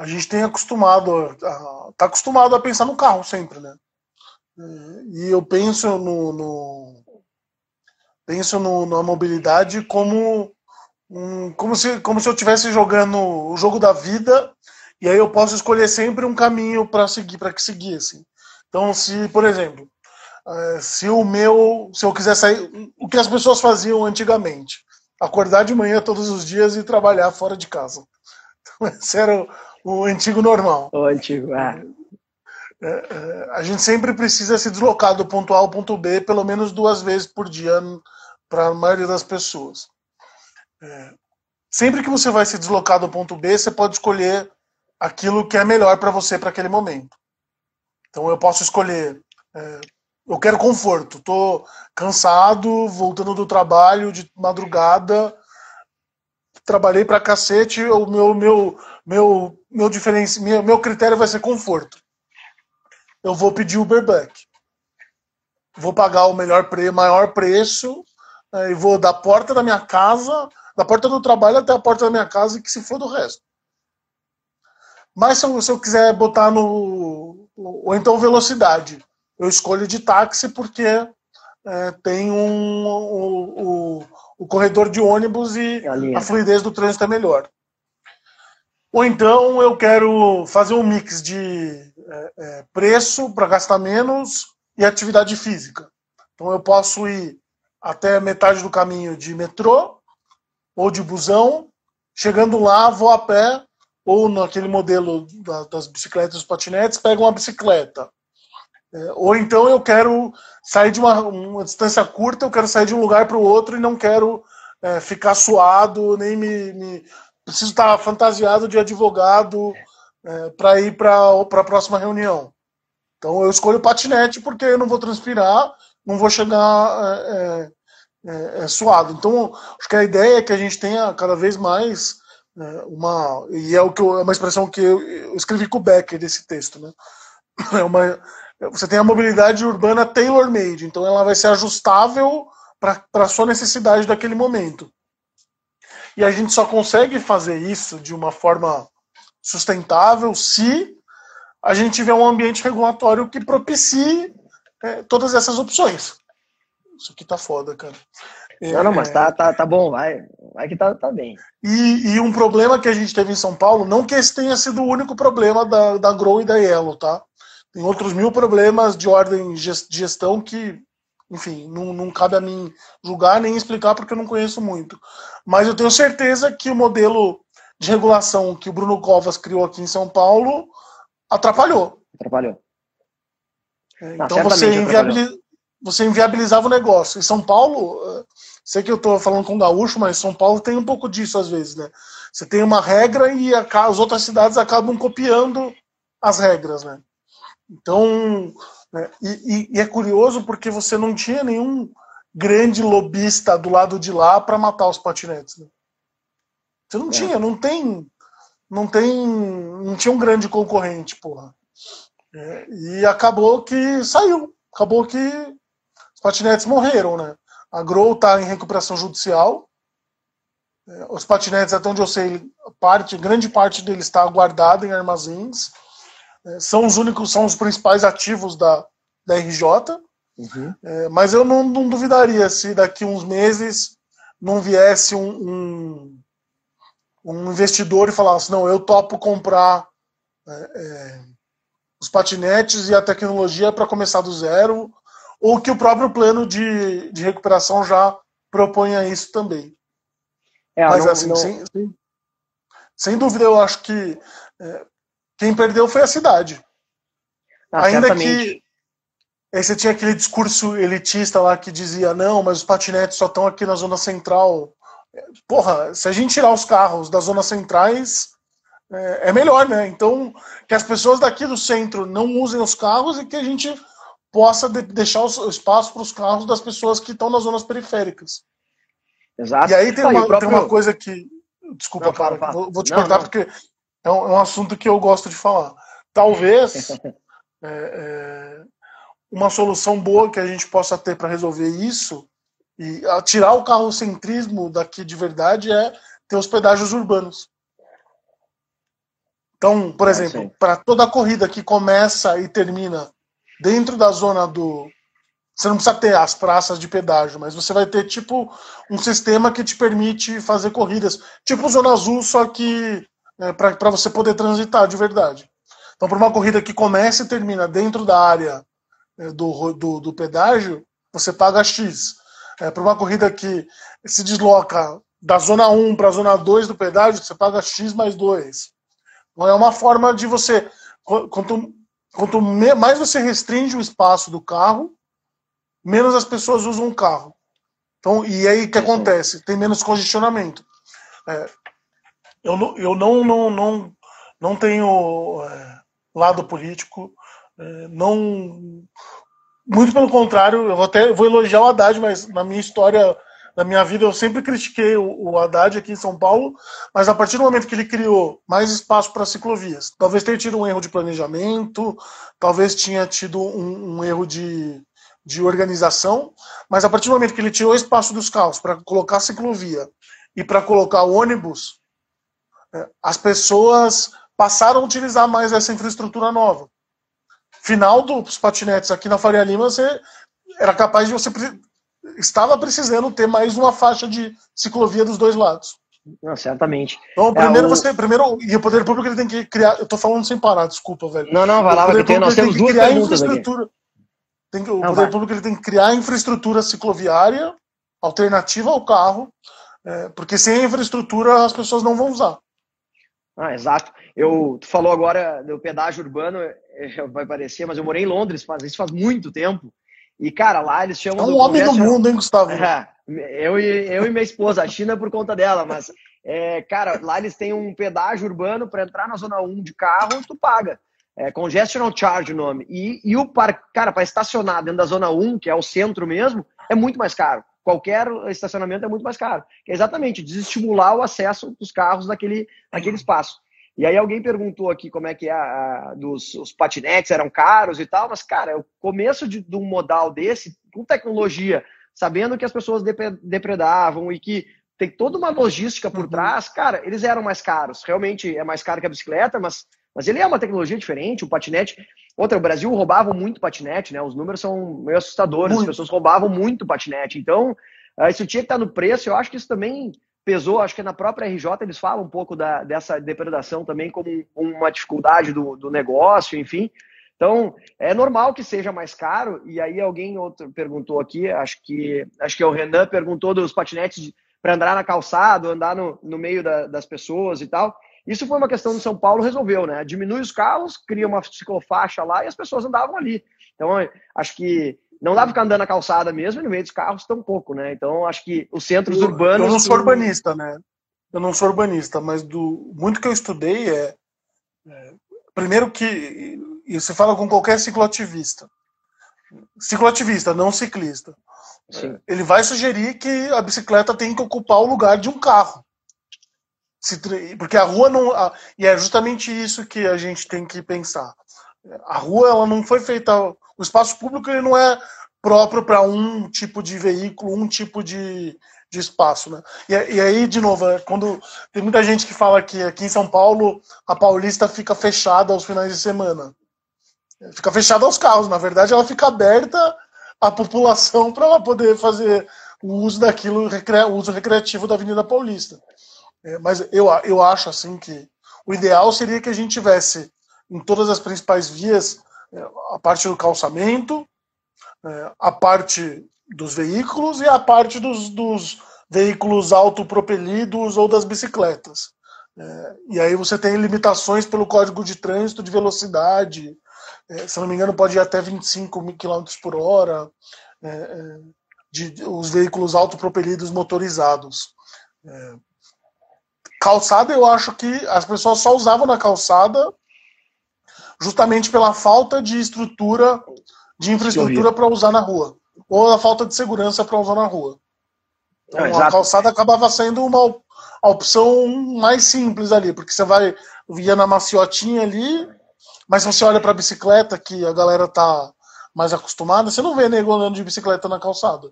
a gente tem acostumado, tá acostumado a pensar no carro sempre, né? E eu penso no, no penso no, na mobilidade como um, como se como se eu estivesse jogando o jogo da vida e aí eu posso escolher sempre um caminho para seguir para que seguir assim. Então, se por exemplo é, se o meu, se eu quiser sair, o que as pessoas faziam antigamente, acordar de manhã todos os dias e trabalhar fora de casa. Então, esse era o, o antigo normal. O antigo, é. É, é, a gente sempre precisa se deslocar do ponto A ao ponto B pelo menos duas vezes por dia para a maioria das pessoas. É, sempre que você vai se deslocar do ponto B, você pode escolher aquilo que é melhor para você para aquele momento. Então eu posso escolher. É, eu quero conforto. Estou cansado, voltando do trabalho de madrugada. Trabalhei para cacete. O meu meu meu meu diferença, meu, meu critério vai ser conforto. Eu vou pedir Uber Black. Vou pagar o melhor pre, maior preço é, e vou da porta da minha casa, da porta do trabalho até a porta da minha casa e que se for do resto. Mas se eu, se eu quiser botar no. Ou então velocidade. Eu escolho de táxi porque é, tem um, o, o, o, corredor de ônibus e a, a fluidez do trânsito é melhor. Ou então eu quero fazer um mix de é, é, preço para gastar menos e atividade física. Então eu posso ir até metade do caminho de metrô ou de busão, chegando lá vou a pé ou naquele modelo da, das bicicletas e patinetes, pego uma bicicleta. É, ou então eu quero sair de uma, uma, distância curta, eu quero sair de um lugar para o outro e não quero é, ficar suado, nem me, me, Preciso estar fantasiado de advogado é, para ir para a próxima reunião. Então eu escolho patinete porque eu não vou transpirar, não vou chegar é, é, é suado. Então acho que a ideia é que a gente tenha cada vez mais uma e é o que eu, é uma expressão que eu, eu, escrevi com o Becker desse texto, né? É uma, você tem a mobilidade urbana tailor-made, então ela vai ser ajustável para a sua necessidade daquele momento. E a gente só consegue fazer isso de uma forma sustentável se a gente tiver um ambiente regulatório que propicie é, todas essas opções. Isso aqui tá foda, cara. Não, não, mas é. tá, tá, tá bom, vai. Vai que tá, tá bem. E, e, um problema que a gente teve em São Paulo, não que esse tenha sido o único problema da, da Grow e da Yellow, tá? Tem outros mil problemas de ordem de gestão que, enfim, não, não cabe a mim julgar nem explicar porque eu não conheço muito. Mas eu tenho certeza que o modelo de regulação que o Bruno Covas criou aqui em São Paulo atrapalhou. Atrapalhou. É, então você, inviabiliza, você inviabilizava o negócio. Em São Paulo, eh, sei que eu estou falando com o gaúcho, mas São Paulo tem um pouco disso às vezes, né? Você tem uma regra e as outras cidades acabam copiando as regras, né? Então, né? E, e, é curioso porque você não tinha nenhum grande lobista do lado de lá para matar os patinetes. Né? Você não é. tinha, não tem, não tem, não tinha um grande concorrente, porra. É, e acabou que saiu, acabou que os patinetes morreram, né? A Grow está em recuperação judicial. É, os patinetes, até onde eu sei, parte, grande parte deles está guardada em armazéns. É, são os únicos, são os principais ativos da, da RJ. Uhum. É, mas eu não, não, duvidaria se daqui uns meses não viesse um, um, um investidor e falasse: não, eu topo comprar é, é, os patinetes e a tecnologia para começar do zero, ou que o próprio plano de, de recuperação já proponha isso também. É, mas não, assim, não... Sem, sem, sem, dúvida, eu acho que é, quem perdeu foi a cidade. Ah, Ainda certamente. que Aí você tinha aquele discurso elitista lá que dizia: não, mas os patinetes só estão aqui na zona central. Porra, se a gente tirar os carros das zonas centrais, é, é melhor, né? Então, que as pessoas daqui do centro não usem os carros e que a gente possa de deixar o espaço para os carros das pessoas que estão nas zonas periféricas. Exato. E aí tem, uma, próprio... tem uma coisa que. Desculpa, não, cara, para, vou, vou, te não, cortar não. porque é um, é um, assunto que eu gosto de falar. Talvez. é, é uma solução boa que a gente possa ter para resolver isso e tirar o carrocentrismo daqui de verdade é ter os pedágios urbanos. Então, por é, exemplo, para toda a corrida que começa e termina dentro da zona do. Você não precisa ter as praças de pedágio, mas você vai ter tipo um sistema que te permite fazer corridas, tipo Zona Azul, só que é, para você poder transitar de verdade. Então, para uma corrida que começa e termina dentro da área é, do, do, do pedágio, você paga X. É, para uma corrida que se desloca da zona 1 para a zona 2 do pedágio, você paga X mais 2. Então é uma forma de você. Quanto, quanto mais você restringe o espaço do carro, menos as pessoas usam o carro. Então, e aí o que acontece? Tem menos congestionamento. É, eu não, eu não, não, não, não tenho é, lado político, é, não. Muito pelo contrário, eu até vou elogiar o Haddad, mas na minha história, na minha vida, eu sempre critiquei o, o Haddad aqui em São Paulo, mas a partir do momento que ele criou mais espaço para ciclovias, talvez tenha tido um erro de planejamento, talvez tinha tido um, um erro de, de organização, mas a partir do momento que ele tirou espaço dos carros para colocar ciclovia e para colocar ônibus, as pessoas passaram a utilizar mais essa infraestrutura nova. Final dos patinetes aqui na Faria Lima, você era capaz de você estava precisando ter mais uma faixa de ciclovia dos dois lados. Não, certamente. Então, primeiro é, o... você, primeiro, e o poder público ele tem que criar. Eu tô falando sem parar, desculpa, velho. Não, não, vai lá, ter, nós temos duas criar infraestrutura. Tem que, o não, poder vai. público ele tem que criar infraestrutura cicloviária alternativa ao carro, é, porque sem infraestrutura as pessoas não vão usar. Ah, exato. Eu, tu falou agora do pedágio urbano, é, vai parecer, mas eu morei em Londres, faz, isso faz muito tempo. E, cara, lá eles chamam. É um homem do mundo, hein, Gustavo? É, eu, e, eu e minha esposa, a China é por conta dela, mas, é, cara, lá eles têm um pedágio urbano para entrar na zona 1 de carro, tu paga. É congestional charge o nome. E, e o par, cara, para estacionar dentro da zona 1, que é o centro mesmo, é muito mais caro qualquer estacionamento é muito mais caro. Que é exatamente desestimular o acesso dos carros naquele, naquele espaço. E aí alguém perguntou aqui como é que é a, dos os patinetes eram caros e tal, mas cara, o começo de, de um modal desse, com tecnologia, sabendo que as pessoas depredavam e que tem toda uma logística por uhum. trás, cara, eles eram mais caros. Realmente é mais caro que a bicicleta, mas, mas ele é uma tecnologia diferente. O patinete, Outra, o Brasil roubava muito patinete, né? Os números são meio assustadores, muito. as pessoas roubavam muito patinete. Então, uh, isso tinha que estar no preço. Eu acho que isso também pesou. Acho que na própria RJ eles falam um pouco da, dessa depredação também como uma dificuldade do, do negócio, enfim. Então, é normal que seja mais caro. E aí alguém outro perguntou aqui, acho que acho que é o Renan perguntou dos patinetes para andar na calçada, andar no, no meio da, das pessoas e tal. Isso foi uma questão do São Paulo resolveu, né? Diminui os carros, cria uma ciclofaixa lá e as pessoas andavam ali. Então, acho que não dá pra ficar andando na calçada mesmo, e no meio dos carros tão pouco, né? Então, acho que os centros urbanos. Eu não sou urbanista, né? Eu não sou urbanista, mas do muito que eu estudei é. é primeiro que. E você fala com qualquer cicloativista. Cicloativista, não ciclista. Sim. Ele vai sugerir que a bicicleta tem que ocupar o lugar de um carro porque a rua não a, e é justamente isso que a gente tem que pensar. A rua ela não foi feita o espaço público ele não é próprio para um tipo de veículo um tipo de, de espaço né? E, e, aí de novo é quando tem muita gente que fala que aqui em São Paulo a Paulista fica fechada aos finais de semana. Fica fechada aos carros na verdade ela fica aberta à população para ela poder fazer o uso daquilo o uso recreativo da Avenida Paulista é, mas eu, eu acho assim que o ideal seria que a gente tivesse em todas as principais vias é, a parte do calçamento, é, a parte dos veículos e a parte dos, dos veículos autopropelidos ou das bicicletas. É, e aí você tem limitações pelo código de trânsito de velocidade, se não me engano, pode ir até 25 mil km por hora, é, de, os veículos autopropelidos motorizados. É, Calçada, eu acho que as pessoas só usavam na calçada justamente pela falta de estrutura, de infraestrutura para usar na rua, ou a falta de segurança para usar na rua. Então, é, a calçada acabava sendo uma a opção mais simples ali, porque você vai via na maciotinha ali, mas se você olha para a bicicleta, que a galera tá mais acostumada, você não vê nego andando de bicicleta na calçada.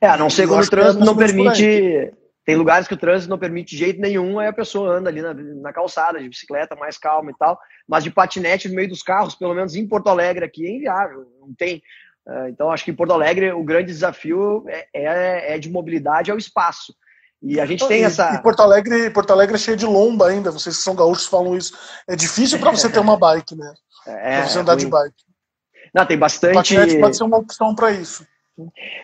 É, a não ser quando o é trânsito não permite tem lugares que o trânsito não permite de jeito nenhum, aí a pessoa anda ali na, na, calçada de bicicleta mais calma e tal, mas de patinete no meio dos carros, pelo menos em Porto Alegre aqui, é inviável, não tem. Uh, então, acho que em Porto Alegre o grande desafio é, é, é de mobilidade ao espaço. E a gente tem essa. E Porto Alegre, Porto Alegre é cheio de lomba ainda, vocês que são gaúchos falam isso. É difícil para você ter uma bike, né? É, pra você andar de bike. Não, tem bastante. O patinete pode ser uma opção para isso.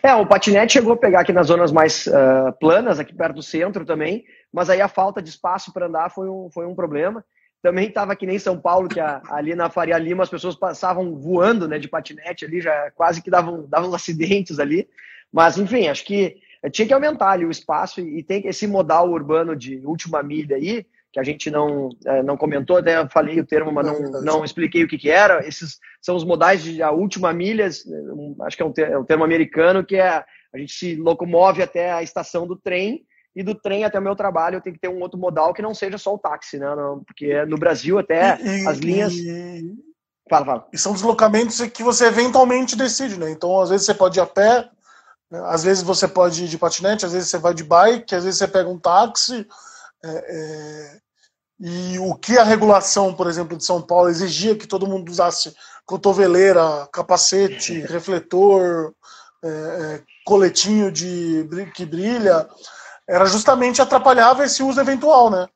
É, o patinete chegou a pegar aqui nas zonas mais uh, planas, aqui perto do centro também, mas aí a falta de espaço para andar foi um, foi um problema. Também estava que nem São Paulo, que a, ali na Faria Lima as pessoas passavam voando né, de patinete ali, já quase que davam, davam acidentes ali. Mas, enfim, acho que tinha que aumentar ali o espaço e, e tem esse modal urbano de última milha aí, que a gente não, é, não comentou, até falei o termo, mas não, não expliquei o que, que era. Esses são os modais de a última milha, acho que é um, termo, é um termo americano, que é a gente se locomove até a estação do trem e do trem até o meu trabalho eu tenho que ter um outro modal que não seja só o táxi, né? Não, porque no Brasil até e, as linhas. E... Fala, fala. E são deslocamentos que você eventualmente decide, né? Então, às vezes você pode ir a pé, né? às vezes você pode ir de patinete, às vezes você vai de bike, às vezes você pega um táxi. É, é... E o que a regulação, por exemplo, de São Paulo exigia que todo mundo usasse cotoveleira, capacete, refletor, é, é, coletinho de que brilha, era justamente atrapalhava esse uso eventual, né?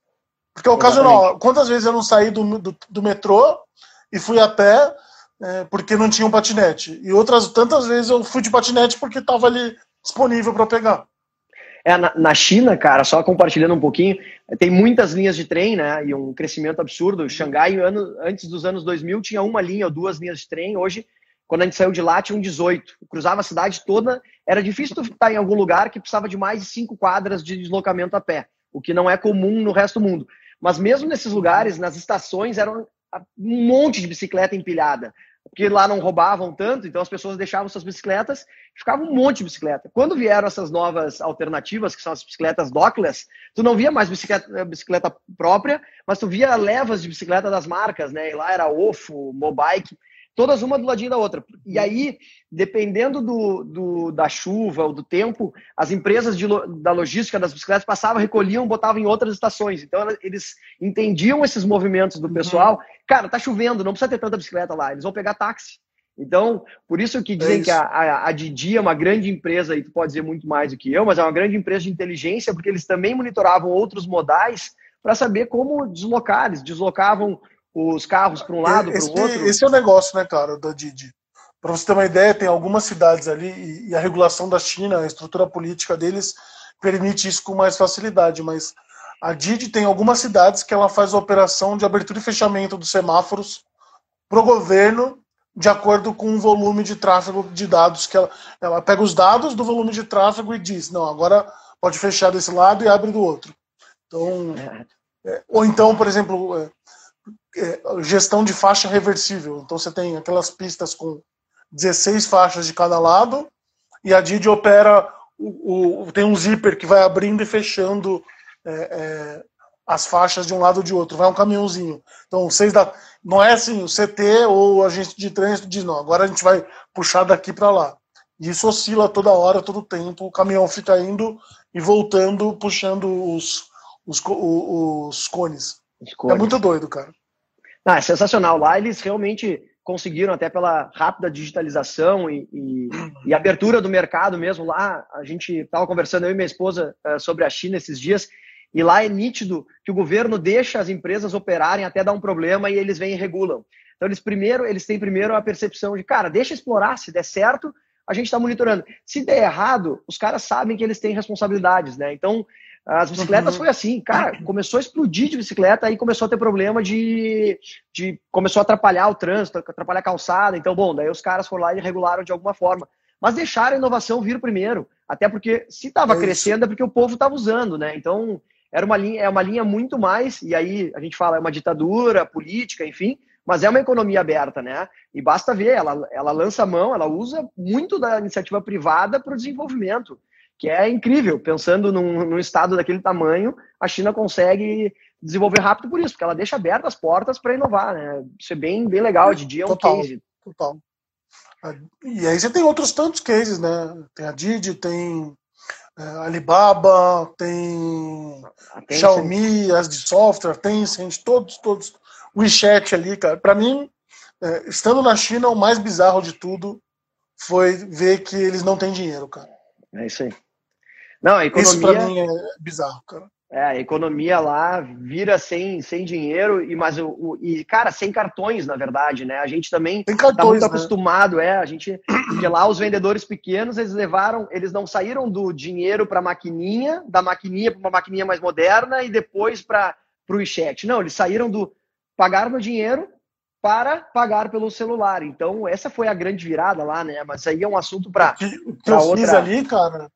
Porque é ocasional. Quantas vezes eu não saí do, do, do metrô e fui a pé é, porque não tinha um patinete? E outras tantas vezes eu fui de patinete porque estava ali disponível para pegar. É, na, na, China, cara, só compartilhando um pouquinho, tem muitas linhas de trem, né? E um crescimento absurdo. Xangai, ano, antes dos anos 2000, tinha uma linha ou duas linhas de trem. Hoje, quando a gente saiu de lá, tinha um 18. Cruzava a cidade toda. Era difícil tu estar em algum lugar que precisava de mais de cinco quadras de deslocamento a pé, o que não é comum no resto do mundo. Mas mesmo nesses lugares, nas estações, era um monte de bicicleta empilhada porque lá não roubavam tanto, então as pessoas deixavam suas bicicletas, ficava um monte de bicicleta. Quando vieram essas novas alternativas, que são as bicicletas dockless, tu não via mais bicicleta, bicicleta própria, mas tu via levas de bicicleta das marcas, né? E lá era Ofo, Mobike, todas uma do ladinho da outra. E aí, dependendo do, do da chuva ou do tempo, as empresas de, da logística das bicicletas passavam, recolhiam, botavam em outras estações. Então, eles entendiam esses movimentos do uhum. pessoal. Uhum. Cara, tá chovendo, não precisa ter tanta bicicleta lá, eles vão pegar táxi. Então, por isso que dizem é isso. que a, a, a, Didi é uma grande empresa, e tu pode dizer muito mais do que eu, mas é uma grande empresa de inteligência, porque eles também monitoravam outros modais para saber como deslocar. Eles deslocavam os carros para um lado, para o outro. Esse é o negócio, né, cara, da Didi. Para você ter uma ideia, tem algumas cidades ali e a regulação da China, a estrutura política deles permite isso com mais facilidade, mas a Didi tem algumas cidades que ela faz a operação de abertura e fechamento dos semáforos para o governo de acordo com o volume de tráfego de dados que ela, ela pega os dados do volume de tráfego e diz, não, agora pode fechar desse lado e abre do outro. Então, é, é ou então, por exemplo, é, gestão de faixa reversível. Então você tem aquelas pistas com 16 faixas de cada lado e a Didi opera o, o tem um zíper que vai abrindo e fechando é, é, as faixas de um lado ou de outro. Vai um caminhãozinho. Então vocês da não é assim o CT ou o agente de trânsito diz não. Agora a gente vai puxar daqui para lá. E isso oscila toda hora, todo tempo. O caminhão fica indo e voltando, puxando os, os, os, os cones. É muito doido, cara. Ah, é sensacional. Lá eles realmente conseguiram, até pela rápida digitalização e, e, e abertura do mercado mesmo. Lá a gente estava conversando, eu e minha esposa, uh, sobre a China esses dias, e lá é nítido que o governo deixa as empresas operarem até dar um problema e eles vêm e regulam. Então eles primeiro, eles têm primeiro a percepção de, cara, deixa explorar, se der certo, a gente está monitorando. Se der errado, os caras sabem que eles têm responsabilidades, né? Então, as bicicletas uhum. foi assim, cara, começou a explodir de bicicleta, aí começou a ter problema de, de. Começou a atrapalhar o trânsito, atrapalhar a calçada. Então, bom, daí os caras foram lá e regularam de alguma forma. Mas deixaram a inovação vir primeiro. Até porque se estava é crescendo é porque o povo estava usando, né? Então, era uma linha, é uma linha muito mais, e aí a gente fala, é uma ditadura política, enfim, mas é uma economia aberta, né? E basta ver, ela, ela lança a mão, ela usa muito da iniciativa privada para o desenvolvimento que é incrível. Pensando num, num, estado daquele tamanho, a China consegue desenvolver rápido por isso, porque ela deixa abertas as portas para inovar, né? Isso é bem, bem legal. De dia é um total, case. Total. E aí você tem outros tantos cases, né? Tem a Didi, tem é, Alibaba, tem Xiaomi, as de software, Tencent, todos, todos. O WeChat ali, cara. Para mim, é, estando na China, o mais bizarro de tudo foi ver que eles não têm dinheiro, cara. É isso aí. Não, a economia. Isso pra mim é bizarro, cara. É, a economia lá vira sem, sem dinheiro, e, mas o, o, e, cara, sem cartões, na verdade, né? A gente também está muito né? acostumado, é, a gente, porque lá os vendedores pequenos, eles levaram, eles não saíram do dinheiro para maquininha, da maquininha para uma maquininha mais moderna e depois para o chat. Não, eles saíram do, pagaram o dinheiro para pagar pelo celular. Então, essa foi a grande virada lá, né? Mas aí é um assunto para. O que, eu outra... fiz ali, cara,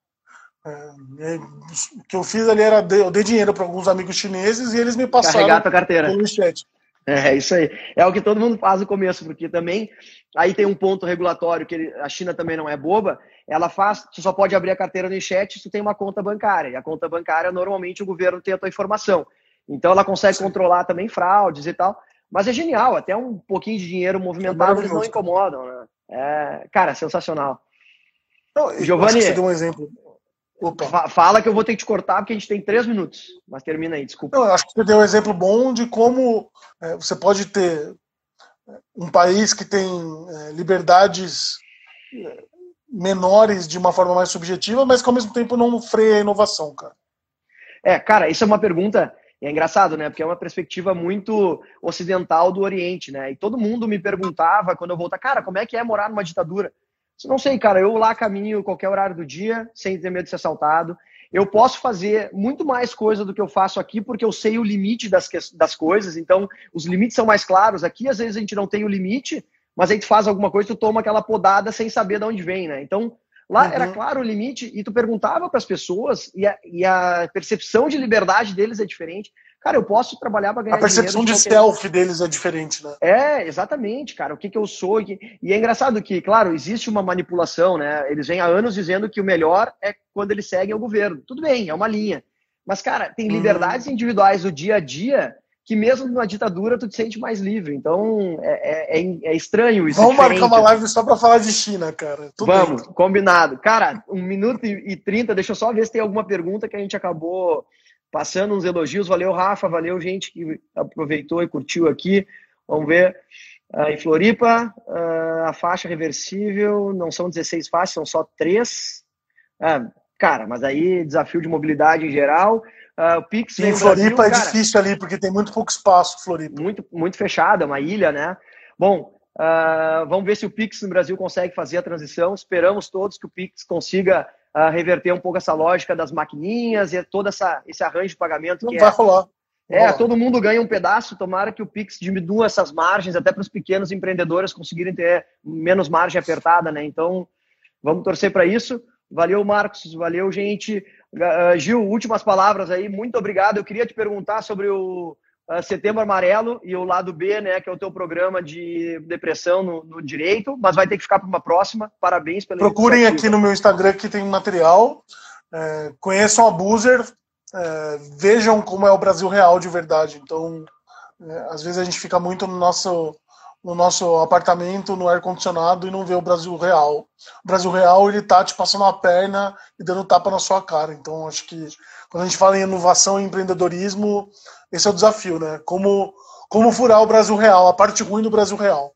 o que eu fiz ali era eu dei dinheiro para alguns amigos chineses e eles me passaram Carregar tua carteira. pelo chat. É, isso aí. É o que todo mundo faz no começo, porque também aí tem um ponto regulatório que ele, a China também não é boba. Ela faz, tu só pode abrir a carteira no chat se tem uma conta bancária. E a conta bancária, normalmente, o governo tem a tua informação. Então ela consegue Sim. controlar também fraudes e tal. Mas é genial, até um pouquinho de dinheiro movimentado, é eles não incomodam, né? É, cara, sensacional. Não, Giovanni, você deu um exemplo. Opa. Fala que eu vou ter que te cortar porque a gente tem três minutos. Mas termina aí, desculpa. Eu acho que você deu um exemplo bom de como é, você pode ter é, um país que tem é, liberdades é, menores de uma forma mais subjetiva, mas que ao mesmo tempo não freia a inovação, cara. É, cara, isso é uma pergunta. É engraçado, né? Porque é uma perspectiva muito ocidental do Oriente, né? E todo mundo me perguntava quando eu voltar, cara, como é que é morar numa ditadura? Não sei, cara, eu lá caminho qualquer horário do dia, sem ter medo de ser assaltado. Eu posso fazer muito mais coisa do que eu faço aqui, porque eu sei o limite das, das coisas. Então, os limites são mais claros. Aqui, às vezes, a gente não tem o limite, mas a gente faz alguma coisa, tu toma aquela podada sem saber de onde vem, né? Então, lá uhum. era claro o limite, e tu perguntava para as pessoas, e a, e a percepção de liberdade deles é diferente. Cara, eu posso trabalhar para ganhar A percepção de, stealth deles é diferente, né? É, exatamente, cara. O que, que eu sou. E, e é engraçado que, claro, existe uma manipulação, né? Eles vêm há anos dizendo que o melhor é quando eles seguem o governo. Tudo bem, é uma linha. Mas, cara, tem hum. liberdades hum. individuais do dia a dia que mesmo numa ditadura tu te sente mais livre. Então, é, é, é, é estranho isso. Vamos marcar uma live só para falar de China, cara. Tudo Vamos, bem. combinado. Cara, um minuto e trinta, deixa eu só ver se tem alguma pergunta que a gente acabou passando uns elogios. Valeu, Rafa, valeu, gente que aproveitou e curtiu aqui. Vamos ver. Uh, em Floripa, uh, a faixa reversível não são 16 faixas, são só três. Uh, cara, mas aí desafio de mobilidade em geral. o Pix em Floripa Brasil, é cara, difícil ali, porque tem muito pouco espaço, Floripa. Muito, muito fechada, uma ilha, né? Bom, vamos ver se o Pix no Brasil consegue fazer a transição. Esperamos todos que o Pix consiga uh, reverter um pouco essa lógica das maquininhas e todo essa, esse arranjo de pagamento. Não vai é, rolar. É, todo mundo ganha um pedaço, tomara que o Pix diminua essas margens, até para os pequenos empreendedores conseguirem ter menos margem apertada, né? Então, vamos torcer para isso. Valeu, Marcos, valeu, gente. Uh, Gil, últimas palavras aí, muito obrigado. Eu queria te perguntar sobre o, uh, Setembro Amarelo e o lado B, né, que é o teu programa de depressão no, no direito, mas vai ter que ficar para uma próxima. Parabéns pela Procurem aqui no meu Instagram que tem material. É, conheçam a Boozer, é, vejam como é o Brasil real de verdade. Então, é, às vezes a gente fica muito no nosso no nosso apartamento, no ar condicionado e não vê o Brasil real. O Brasil real ele tá te passando a perna e dando tapa na sua cara. Então, acho que quando a gente fala em inovação e empreendedorismo, esse é o desafio, né? Como, como furar o Brasil real, a parte ruim do Brasil real.